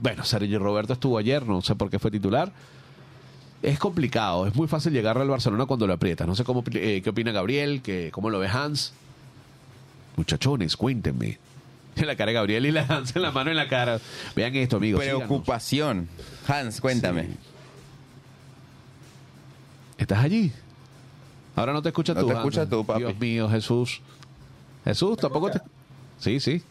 Bueno, Sergio Roberto estuvo ayer, no sé por qué fue titular. Es complicado, es muy fácil llegar al Barcelona cuando lo aprietas. No sé cómo, eh, qué opina Gabriel, que, cómo lo ve Hans. Muchachones, cuéntenme. La cara de Gabriel y la Hans en la mano en la cara. Vean esto, amigos. síganos.
Preocupación. Hans, cuéntame.
Sí. ¿Estás allí? Ahora no te escuchas
No
tú.
te
Hans.
escuchas tú, papi.
Dios mío, Jesús. Jesús, tampoco te. Sí, sí.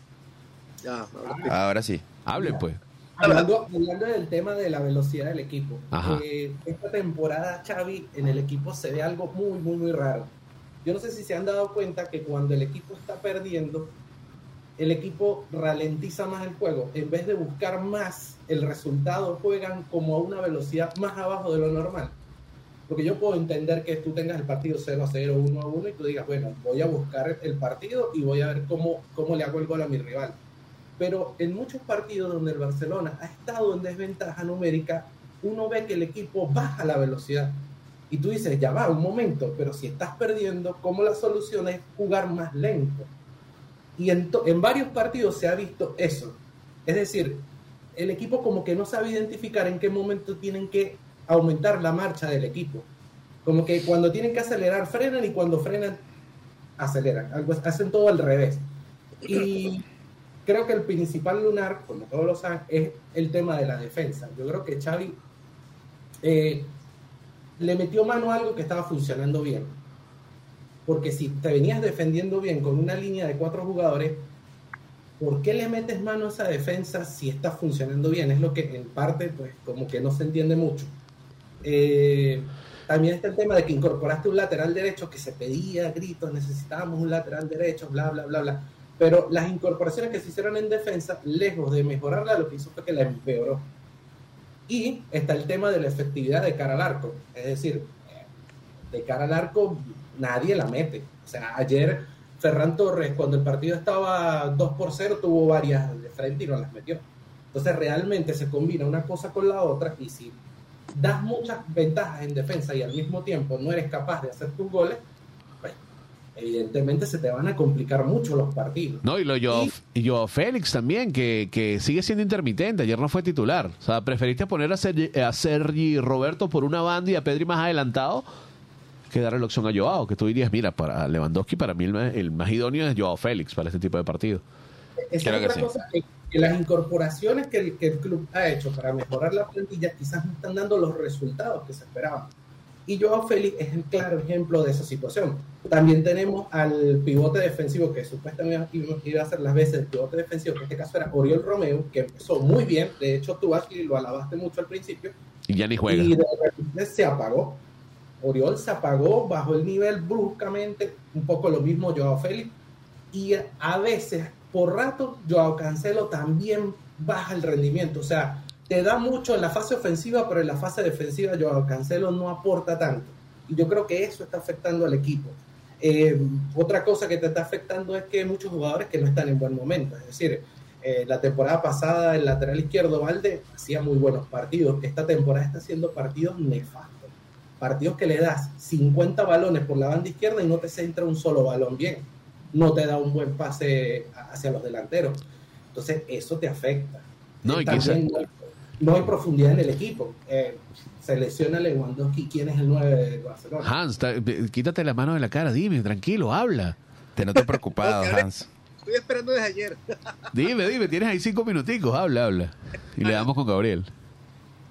Ya, ahora
Ahora sí.
Hablen, pues.
Hablando, hablando del tema de la velocidad del equipo,
Ajá.
eh, esta temporada Xavi en el equipo se ve algo muy, muy, muy raro. Yo no sé si se han dado cuenta que cuando el equipo está perdiendo, el equipo ralentiza más el juego. En vez de buscar más el resultado, juegan como a una velocidad más abajo de lo normal. Porque yo puedo entender que tú tengas el partido 0 a 0, 1 a 1 y tú digas, bueno, voy a buscar el partido y voy a ver cómo, cómo le hago el gol a mi rival pero en muchos partidos donde el Barcelona ha estado en desventaja numérica, uno ve que el equipo baja la velocidad. Y tú dices, ya va, un momento, pero si estás perdiendo, ¿cómo la solución es jugar más lento? Y en, varios partidos se ha visto eso. Es decir, el equipo como que no sabe identificar en qué momento tienen que aumentar la marcha del equipo. Como que cuando tienen que acelerar, frenan y cuando frenan, aceleran. Hacen todo al revés. Y creo que el principal lunar, como todos lo saben, es el tema de la defensa. Yo creo que Xavi eh, le metió mano a algo que estaba funcionando bien. Porque si te venías defendiendo bien con una línea de cuatro jugadores, ¿por qué le metes mano a esa defensa si está funcionando bien? Es lo que en parte, pues, como que no se entiende mucho. Eh, también está el tema de que incorporaste un lateral derecho que se pedía gritos, necesitábamos un lateral derecho, bla, bla, bla, bla. Pero las incorporaciones que se hicieron en defensa, lejos de mejorarla, lo que hizo fue que la empeoró. Y está el tema de la efectividad de cara al arco. Es decir, de cara al arco nadie la mete. O sea, ayer Ferran Torres, cuando el partido estaba 2 por 0, tuvo varias de frente y no las metió. Entonces realmente se combina una cosa con la otra y si das muchas ventajas en defensa y al mismo tiempo no eres capaz de hacer tus goles, pues evidentemente se te van a complicar mucho los partidos.
No, y lo yo, y yo Félix también, que, que sigue siendo intermitente, ayer no fue titular. O sea, preferiste poner a Sergi, a Sergi Roberto por una banda y a Pedri más adelantado que darle la opción a Joao, que tú dirías, mira, para Lewandowski para mí el más, el más idóneo es Joao Félix para este tipo de partido.
Esa
Creo
es
que
otra
sí.
cosa que, que las incorporaciones que el, que el club ha hecho para mejorar la plantilla quizás no están dando los resultados que se esperaban. Y Joao Félix es el claro ejemplo de esa situación. También tenemos al pivote defensivo que supuestamente iba- iba a ser las veces el pivote defensivo, que en este caso era Oriol Romeo, que empezó muy bien. De hecho, tú Ashley lo alabaste mucho al principio.
Y ya ni juega.
Y de repente se apagó. Oriol se apagó, bajó el nivel bruscamente, un poco lo mismo Joao Félix. Y a veces, por rato, Joao Cancelo también baja el rendimiento. O sea, te da mucho en la fase ofensiva, pero en la fase defensiva Joao Cancelo no aporta tanto. Y yo creo que eso está afectando al equipo. Eh, otra cosa que te está afectando es que hay muchos jugadores que no están en buen momento. Es decir, eh, la temporada pasada el lateral izquierdo Valde hacía muy buenos partidos. Esta temporada está haciendo partidos nefastos. Partidos que le das 50 balones por la banda izquierda y no te centra un solo balón bien. No te da un buen pase hacia los delanteros. Entonces, eso te afecta.
No, y
también hay- no hay profundidad en el equipo. Eh, se lesiona Lewandowski. ¿Quién es el 9 de Barcelona?
Hans, ta- quítate la mano de la cara, dime, tranquilo, habla.
Te noto preocupado, Hans.
Estoy esperando desde ayer.
Dime, dime, tienes ahí cinco minuticos, habla, habla. Y le damos con Gabriel.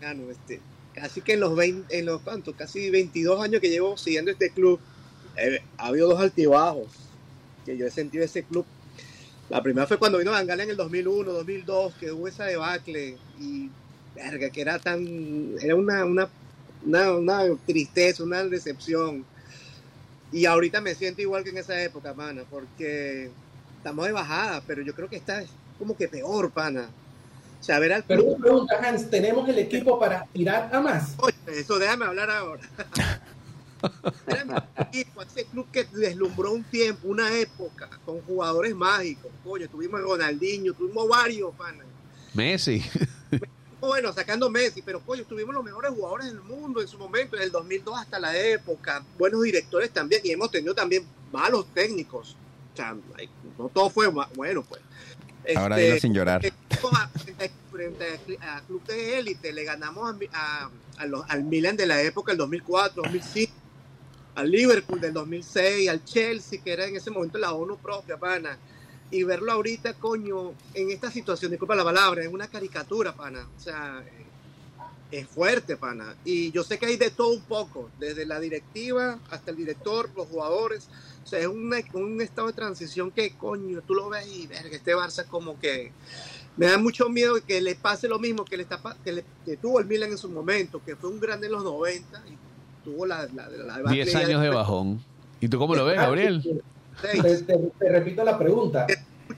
Ah, no, este, casi que en los 20, en los cuántos, casi 22 años que llevo siguiendo este club, eh, ha habido dos altibajos que yo he sentido ese club. La primera fue cuando vino Gaal en el 2001, 2002, que hubo esa debacle y verga, que era tan, era una, una, una, una tristeza, una decepción. Y ahorita me siento igual que en esa época, pana, porque estamos de bajada, pero yo creo que está como que peor, pana. O sea, ver al
Pero una pregunta, Hans, ¿tenemos el equipo para tirar a más?
Oye, eso déjame hablar ahora. Déjame equipo, ese club que deslumbró un tiempo, una época, con jugadores mágicos. Coño, tuvimos Ronaldinho, tuvimos varios, pana.
Messi.
Bueno, sacando Messi, pero coño, tuvimos los mejores jugadores del mundo en su momento, en el 2002 hasta la época. Buenos directores también, y hemos tenido también malos técnicos. O sea, ay, no todo fue bueno, pues.
Ahora
Este,
dilo sin llorar.
a- frente, a, a club de élite le ganamos a, los- al Milan de la época del 2004, 2005, al Liverpool del 2006, al Chelsea, que era en ese momento la ONU propia, pana. Y verlo ahorita, coño, en esta situación, disculpa la palabra, es una caricatura, pana. O sea, es fuerte, pana. Y yo sé que hay de todo un poco, desde la directiva hasta el director, los jugadores. O sea, es una- un estado de transición que, coño, tú lo ves y, verga, este Barça como que me da mucho miedo que le pase lo mismo que le, está, pa- que le- que tuvo el Milan en su momento, que fue un grande en los 90 y tuvo la, la, la debacle
Diez
ya
años de bajón. ¿Y tú cómo lo ves, Gabriel?
Te, te- te repito la pregunta.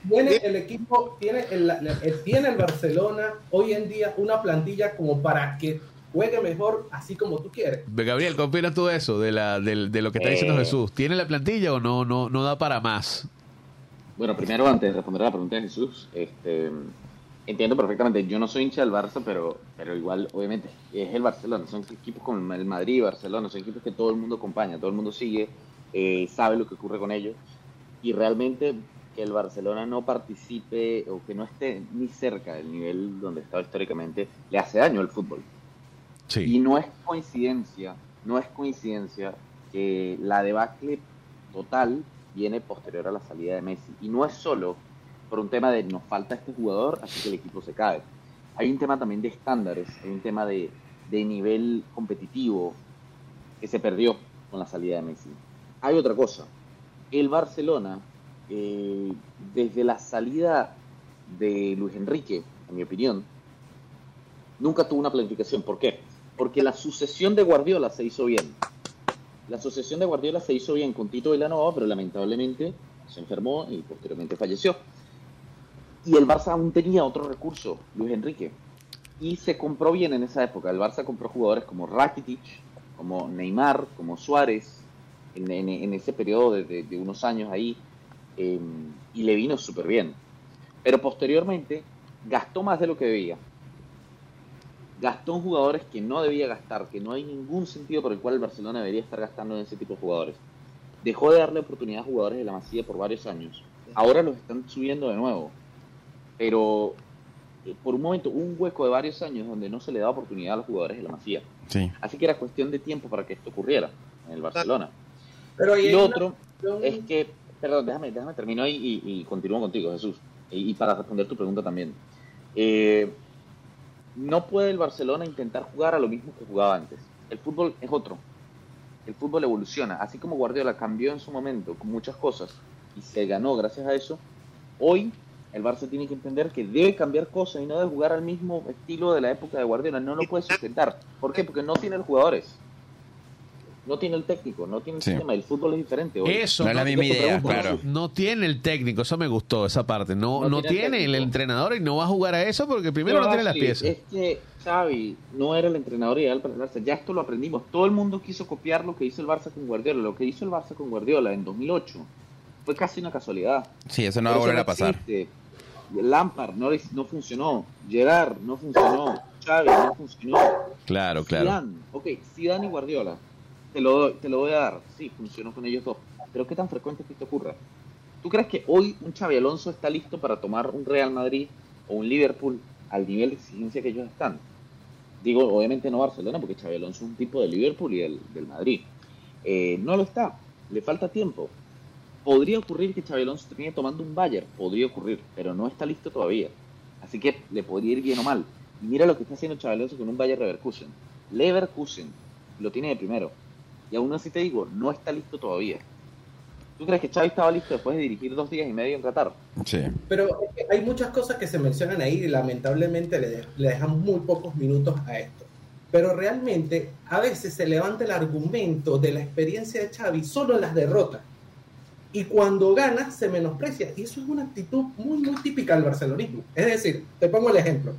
¿Tiene el equipo, tiene el, el- tiene el Barcelona hoy en día una plantilla como para que juegue mejor así como tú quieres?
Gabriel, ¿qué opinas tú de eso, de, la, del- de, lo que está diciendo
Eh.
Jesús? ¿Tiene la plantilla o no, no, no da para más?
Bueno, primero, antes de responder a la pregunta de Jesús, este, entiendo perfectamente. Yo no soy hincha del Barça, pero, pero igual, obviamente, es el Barcelona. Son equipos como el Madrid y Barcelona. Son equipos que todo el mundo acompaña, todo el mundo sigue, eh, sabe lo que ocurre con ellos. Y realmente que el Barcelona no participe o que no esté ni cerca del nivel donde estaba históricamente, le hace daño al fútbol. Y no es coincidencia, no es coincidencia que la debacle total viene posterior a la salida de Messi. Y no es solo por un tema de nos falta este jugador, así que el equipo se cae. Hay un tema también de estándares, hay un tema de, de nivel competitivo que se perdió con la salida de Messi. Hay otra cosa, el Barcelona, eh, desde la salida de Luis Enrique, en mi opinión, nunca tuvo una planificación. ¿Por qué? Porque la sucesión de Guardiola se hizo bien. La sucesión de Guardiola se hizo bien con Tito Vilanova, pero lamentablemente se enfermó y posteriormente falleció. Y el Barça aún tenía otro recurso, Luis Enrique. Y se compró bien en esa época. El Barça compró jugadores como Rakitic, como Neymar, como Suárez, en, en- en ese periodo de, de- de unos años ahí. eh, y le vino súper bien. Pero posteriormente gastó más de lo que debía. Gastó en jugadores que no debía gastar, que no hay ningún sentido por el cual el Barcelona debería estar gastando en ese tipo de jugadores. Dejó de darle oportunidad a jugadores de la Masía por varios años. Ahora los están subiendo de nuevo. Pero eh, por un momento hubo un hueco de varios años donde no se le daba oportunidad a los jugadores de la Masía.
Sí.
Así que era cuestión de tiempo para que esto ocurriera en el Barcelona.
Pero
Y lo otro
cuestión-
es que, perdón, déjame, déjame termino ahí y, y continúo contigo, Jesús. Y, y para responder tu pregunta también. Eh, no puede el Barcelona intentar jugar a lo mismo que jugaba antes. El fútbol es otro. El fútbol evoluciona. Así como Guardiola cambió en su momento con muchas cosas y se ganó gracias a eso, hoy el Barça tiene que entender que debe cambiar cosas y no debe jugar al mismo estilo de la época de Guardiola. No lo puede sustentar. ¿Por qué? Porque no tiene los jugadores. No tiene el técnico, no tiene el
Sí.
sistema. El fútbol es diferente hoy.
Eso
No es la
no,
misma idea,
pregunto,
claro.
no tiene el técnico, eso me gustó, esa parte. No,
No
no,
tiene el
tiene el,
técnico.
entrenador y no va a jugar a eso porque primero no
Pero,
tiene las piezas.
Es que Xavi no era el entrenador ideal para el Barça. Ya esto lo aprendimos. Todo el mundo quiso copiar lo que hizo el Barça con Guardiola. Lo que hizo el Barça con Guardiola en 2008 fue casi una casualidad.
Sí, eso no va a volver a pasar.
existe. Lampard no, no funcionó. Gerard no funcionó. Xavi no funcionó.
Claro, claro.
Zidane, ok, Zidane y Guardiola, te lo, doy- te lo voy a dar, sí, funcionó con ellos dos, pero ¿qué tan frecuente es que esto ocurra? ¿Tú crees que hoy un Xavi Alonso está listo para tomar un Real Madrid o un Liverpool al nivel de exigencia que ellos están? Digo, obviamente no Barcelona, porque Xavi Alonso es un tipo de Liverpool y del, del Madrid. Eh, no lo está, le falta tiempo. Podría ocurrir que Xavi Alonso termine tomando un Bayern, podría ocurrir, pero no está listo todavía. Así que le podría ir bien o mal. Mira lo que está haciendo Xavi Alonso con un Bayern Leverkusen. Leverkusen lo tiene de primero. Y aún así te digo, no está listo todavía. ¿Tú crees que Xavi estaba listo después de dirigir dos días y medio en Qatar?
Sí.
Pero hay muchas cosas que se mencionan ahí y lamentablemente le, de- le dejamos muy pocos minutos a esto. Pero realmente a veces se levanta el argumento de la experiencia de Xavi solo en las derrotas. Y cuando gana se menosprecia. Y eso es una actitud muy, muy típica del barcelonismo. Es decir, te pongo el ejemplo.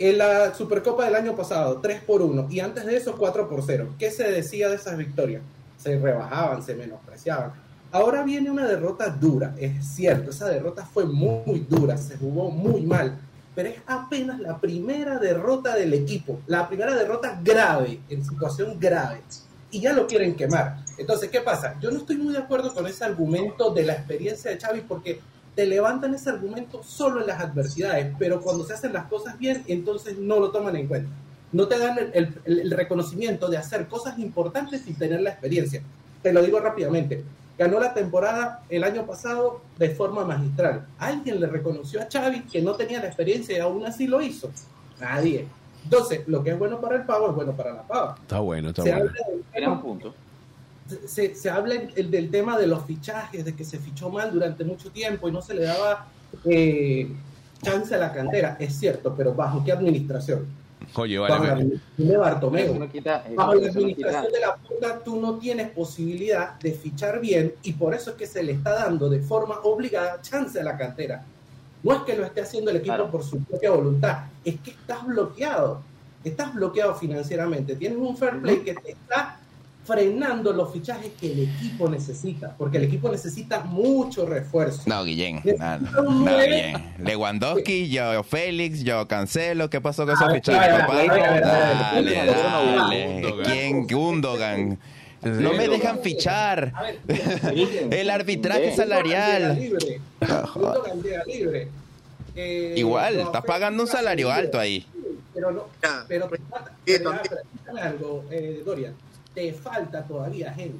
En la Supercopa del año pasado, 3 por 1 y antes de eso 4 por 0. ¿Qué se decía de esas victorias? Se rebajaban, se menospreciaban. Ahora viene una derrota dura, es cierto, esa derrota fue muy, muy dura, se jugó muy mal, pero es apenas la primera derrota del equipo, la primera derrota grave, en situación grave, y ya lo quieren quemar. Entonces, ¿qué pasa? Yo no estoy muy de acuerdo con ese argumento de la experiencia de Xavi porque te levantan ese argumento solo en las adversidades, pero cuando se hacen las cosas bien, entonces no lo toman en cuenta. No te dan el, el- el reconocimiento de hacer cosas importantes sin tener la experiencia. Te lo digo rápidamente. Ganó la temporada el año pasado de forma magistral. ¿Alguien le reconoció a Xavi que no tenía la experiencia y aún así lo hizo? Nadie. Entonces, lo que es bueno para el pavo es bueno para la pava.
Está bueno, está
Se
bueno.
habla del
Tienes un punto.
Se, se habla el, del tema de los fichajes, de que se fichó mal durante mucho tiempo y no se le daba eh, chance a la cantera. Es cierto, pero ¿bajo qué administración?
Oye,
Bajo la
vale.
administración de Bartomeu.
Eso no quita- eso-
Bajo la
no
administración de la puta, tú no tienes posibilidad de fichar bien y por eso es que se le está dando de forma obligada chance a la cantera. No es que lo esté haciendo el equipo
Claro.
por su propia voluntad, es que estás bloqueado. Estás bloqueado financieramente. Tienes un fair play que te está frenando los fichajes que el equipo necesita, porque el equipo necesita mucho refuerzo.
No, Guillén. No, no, no. Guillén. Lewandowski, yo Félix, yo Cancelo. ¿Qué pasó con esos fichajes. Dale, dale.
Gundogan.
¿Quién? Gundogan. No me dejan fichar. El arbitraje salarial.
libre. Gundogan llega libre. Eh,
Igual, estás pagando un salario alto ahí.
Pero no, pero escúchame algo, eh, Dorian, te falta todavía gente.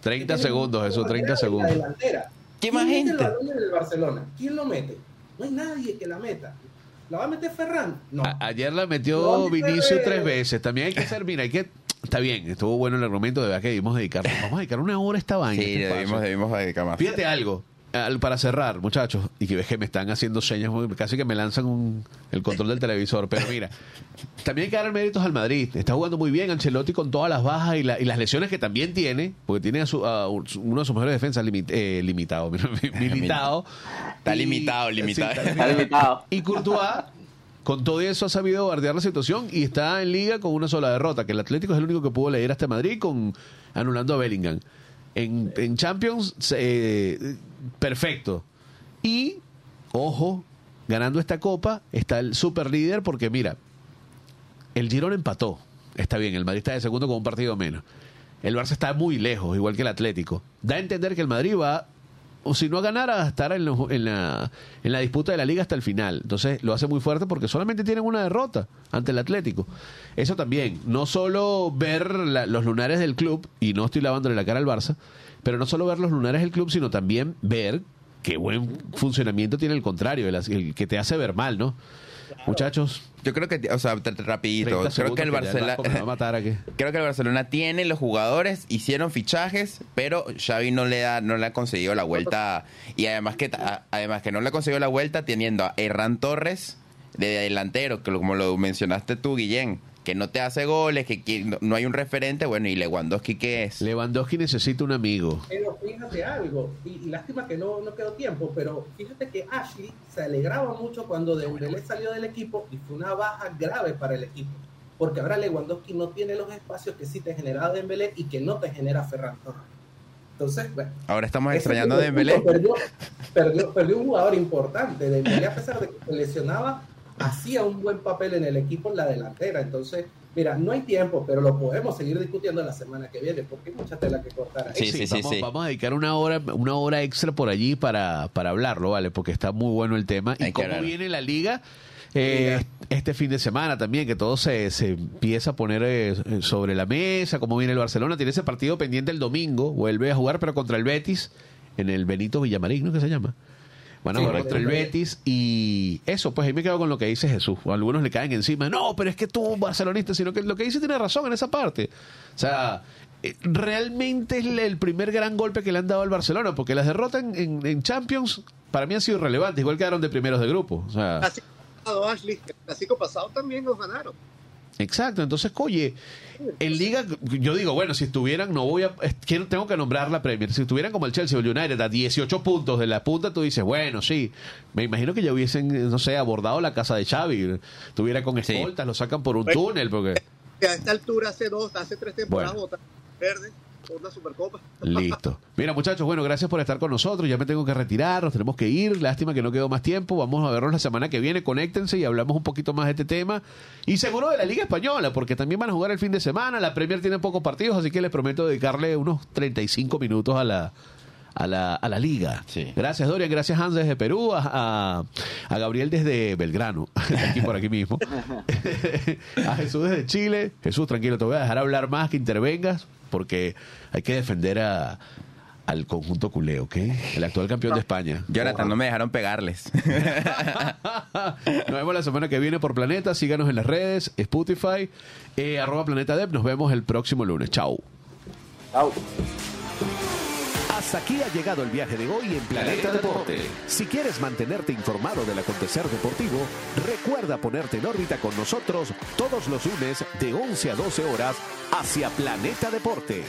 30
Tienes
segundos,
un
Jesús, 30
delantera y la
segundos.
delantera.
¿Qué
¿Quién
más
mete
gente?
el balón en el Barcelona? ¿Quién lo mete? No hay nadie que la meta. ¿La va a meter Ferran? No.
A- ayer la metió
Ferrer.
tres veces. También hay que ser, mira, hay que. Está bien, estuvo bueno el argumento de verdad que debimos dedicar. Vamos a dedicar una hora a esta vaina.
Sí,
este
debimos, debimos dedicar más.
Fíjate algo, al- para cerrar, muchachos, y que ves que me están haciendo señas, muy- casi que me lanzan un- el control del televisor, pero mira, también hay que dar méritos al Madrid. Está jugando muy bien Ancelotti con todas las bajas y, la- y las lesiones que también tiene, porque tiene a, su- a un- uno de sus mejores defensas limi- eh, limitado, militado.
Está
Y-
limitado, limitado.
está
Está limitado.
y Courtois, con todo eso, ha sabido guardiar la situación y está en liga con una sola derrota, que el Atlético es el único que pudo leer hasta Madrid con anulando a Bellingham. En, en Champions, eh, perfecto. Y, ojo, ganando esta copa, está el super líder porque mira, el Girón empató. Está bien, el Madrid está de segundo con un partido menos. El Barça está muy lejos, igual que el Atlético. Da a entender que el Madrid va, o si no a ganar, en, los- en la, en la disputa de la liga hasta el final. Entonces lo hace muy fuerte porque solamente tienen una derrota ante el Atlético. Eso también, no solo ver los lunares del club, y no estoy lavándole la cara al Barça, pero no solo ver los lunares del club, sino también ver qué buen funcionamiento tiene el contrario, el que te hace ver mal, ¿no? Muchachos,
Yo creo que, o sea, rapidito,
30
creo que el Barcelona...
Vasco me va a matar aquí.
Creo que el Barcelona tiene los jugadores, hicieron fichajes, pero Xavi no le da, no le ha conseguido la vuelta y además que además que no le ha conseguido la vuelta teniendo a Herrán Torres de delantero, que como lo mencionaste tú, Guillén, que no te hace goles, que qui- no- no hay un referente, bueno, y Lewandowski que es.
Lewandowski necesita un amigo.
Pero fíjate algo, y, y lástima que no, no quedó tiempo, pero fíjate que Ashley se alegraba mucho cuando Dembélé salió del equipo y fue una baja grave para el equipo, porque ahora Lewandowski no tiene los espacios que sí te genera Dembélé y que no te genera Ferran Torres. Entonces, bueno,
Ahora estamos extrañando a Dembélé.
Perdió, perdió, perdió un jugador importante. Dembélé, a pesar de que se lesionaba, hacía un buen papel en el equipo en la delantera. Entonces, mira, no hay tiempo, pero lo podemos seguir discutiendo la semana que viene, porque hay mucha tela que cortar ahí.
Sí, sí, sí,
vamos,
sí.
vamos a dedicar una hora, una hora extra por allí para, para hablarlo, ¿vale? Porque está muy bueno el tema.
Hay
y cómo
hablar.
viene la liga eh, este fin de semana también, que todo se, se empieza a poner eh, sobre la mesa, cómo viene el Barcelona. Tiene ese partido pendiente el domingo, vuelve a jugar, pero contra el Betis, en el Benito Villamarín, ¿no? que se llama? Van a
Sí,
jugar contra el Betis y eso, pues ahí me quedo con lo que dice Jesús. A algunos le caen encima, no, pero es que tú, barcelonista, sino que lo que dice tiene razón en esa parte. O sea, eh, realmente es el- primer gran golpe que le han dado al Barcelona, porque las derrotas en, en- en Champions para mí han sido relevantes, igual quedaron de primeros de grupo. O sea,
Clásico pasado, Ashley, el clásico pasado también nos ganaron.
Exacto, entonces, oye, en Liga, yo digo, bueno, si estuvieran, no voy a, quiero, tengo que nombrar la Premier, si estuvieran como el Chelsea o el United a 18 puntos de la punta, tú dices, bueno, sí, me imagino que ya hubiesen, no sé, abordado la casa de Xavi, tuviera con
Sí.
escoltas, lo sacan por un túnel, porque...
Que a esta altura, hace dos, hace tres temporadas,
Bueno.
votaron verde una Supercopa.
Listo. Mira, muchachos, bueno, gracias por estar con nosotros. Ya me tengo que retirar, nos tenemos que ir. Lástima que no quedó más tiempo. Vamos a vernos la semana que viene. Conéctense y hablamos un poquito más de este tema. Y seguro de la Liga Española, porque también van a jugar el fin de semana. La Premier tiene pocos partidos, así que les prometo dedicarle unos 35 minutos a la. A la, a la liga.
Sí.
Gracias, Dorian. Gracias, Hans, desde Perú. A, a- a Gabriel desde Belgrano, aquí por aquí mismo. a Jesús desde Chile. Jesús, tranquilo, te voy a dejar hablar más, que intervengas, porque hay que defender a, al conjunto culé, ¿ok? El actual campeón de España.
Jonathan, no me dejaron pegarles.
Nos vemos la semana que viene por Planeta. Síganos en las redes, Spotify, eh, arroba Planeta Dev. Nos vemos el próximo lunes. Chao.
Chao.
Hasta aquí ha llegado el viaje de hoy en Planeta Deporte. Si quieres mantenerte informado del acontecer deportivo, recuerda ponerte en órbita con nosotros todos los lunes de 11 a 12 horas hacia Planeta Deporte.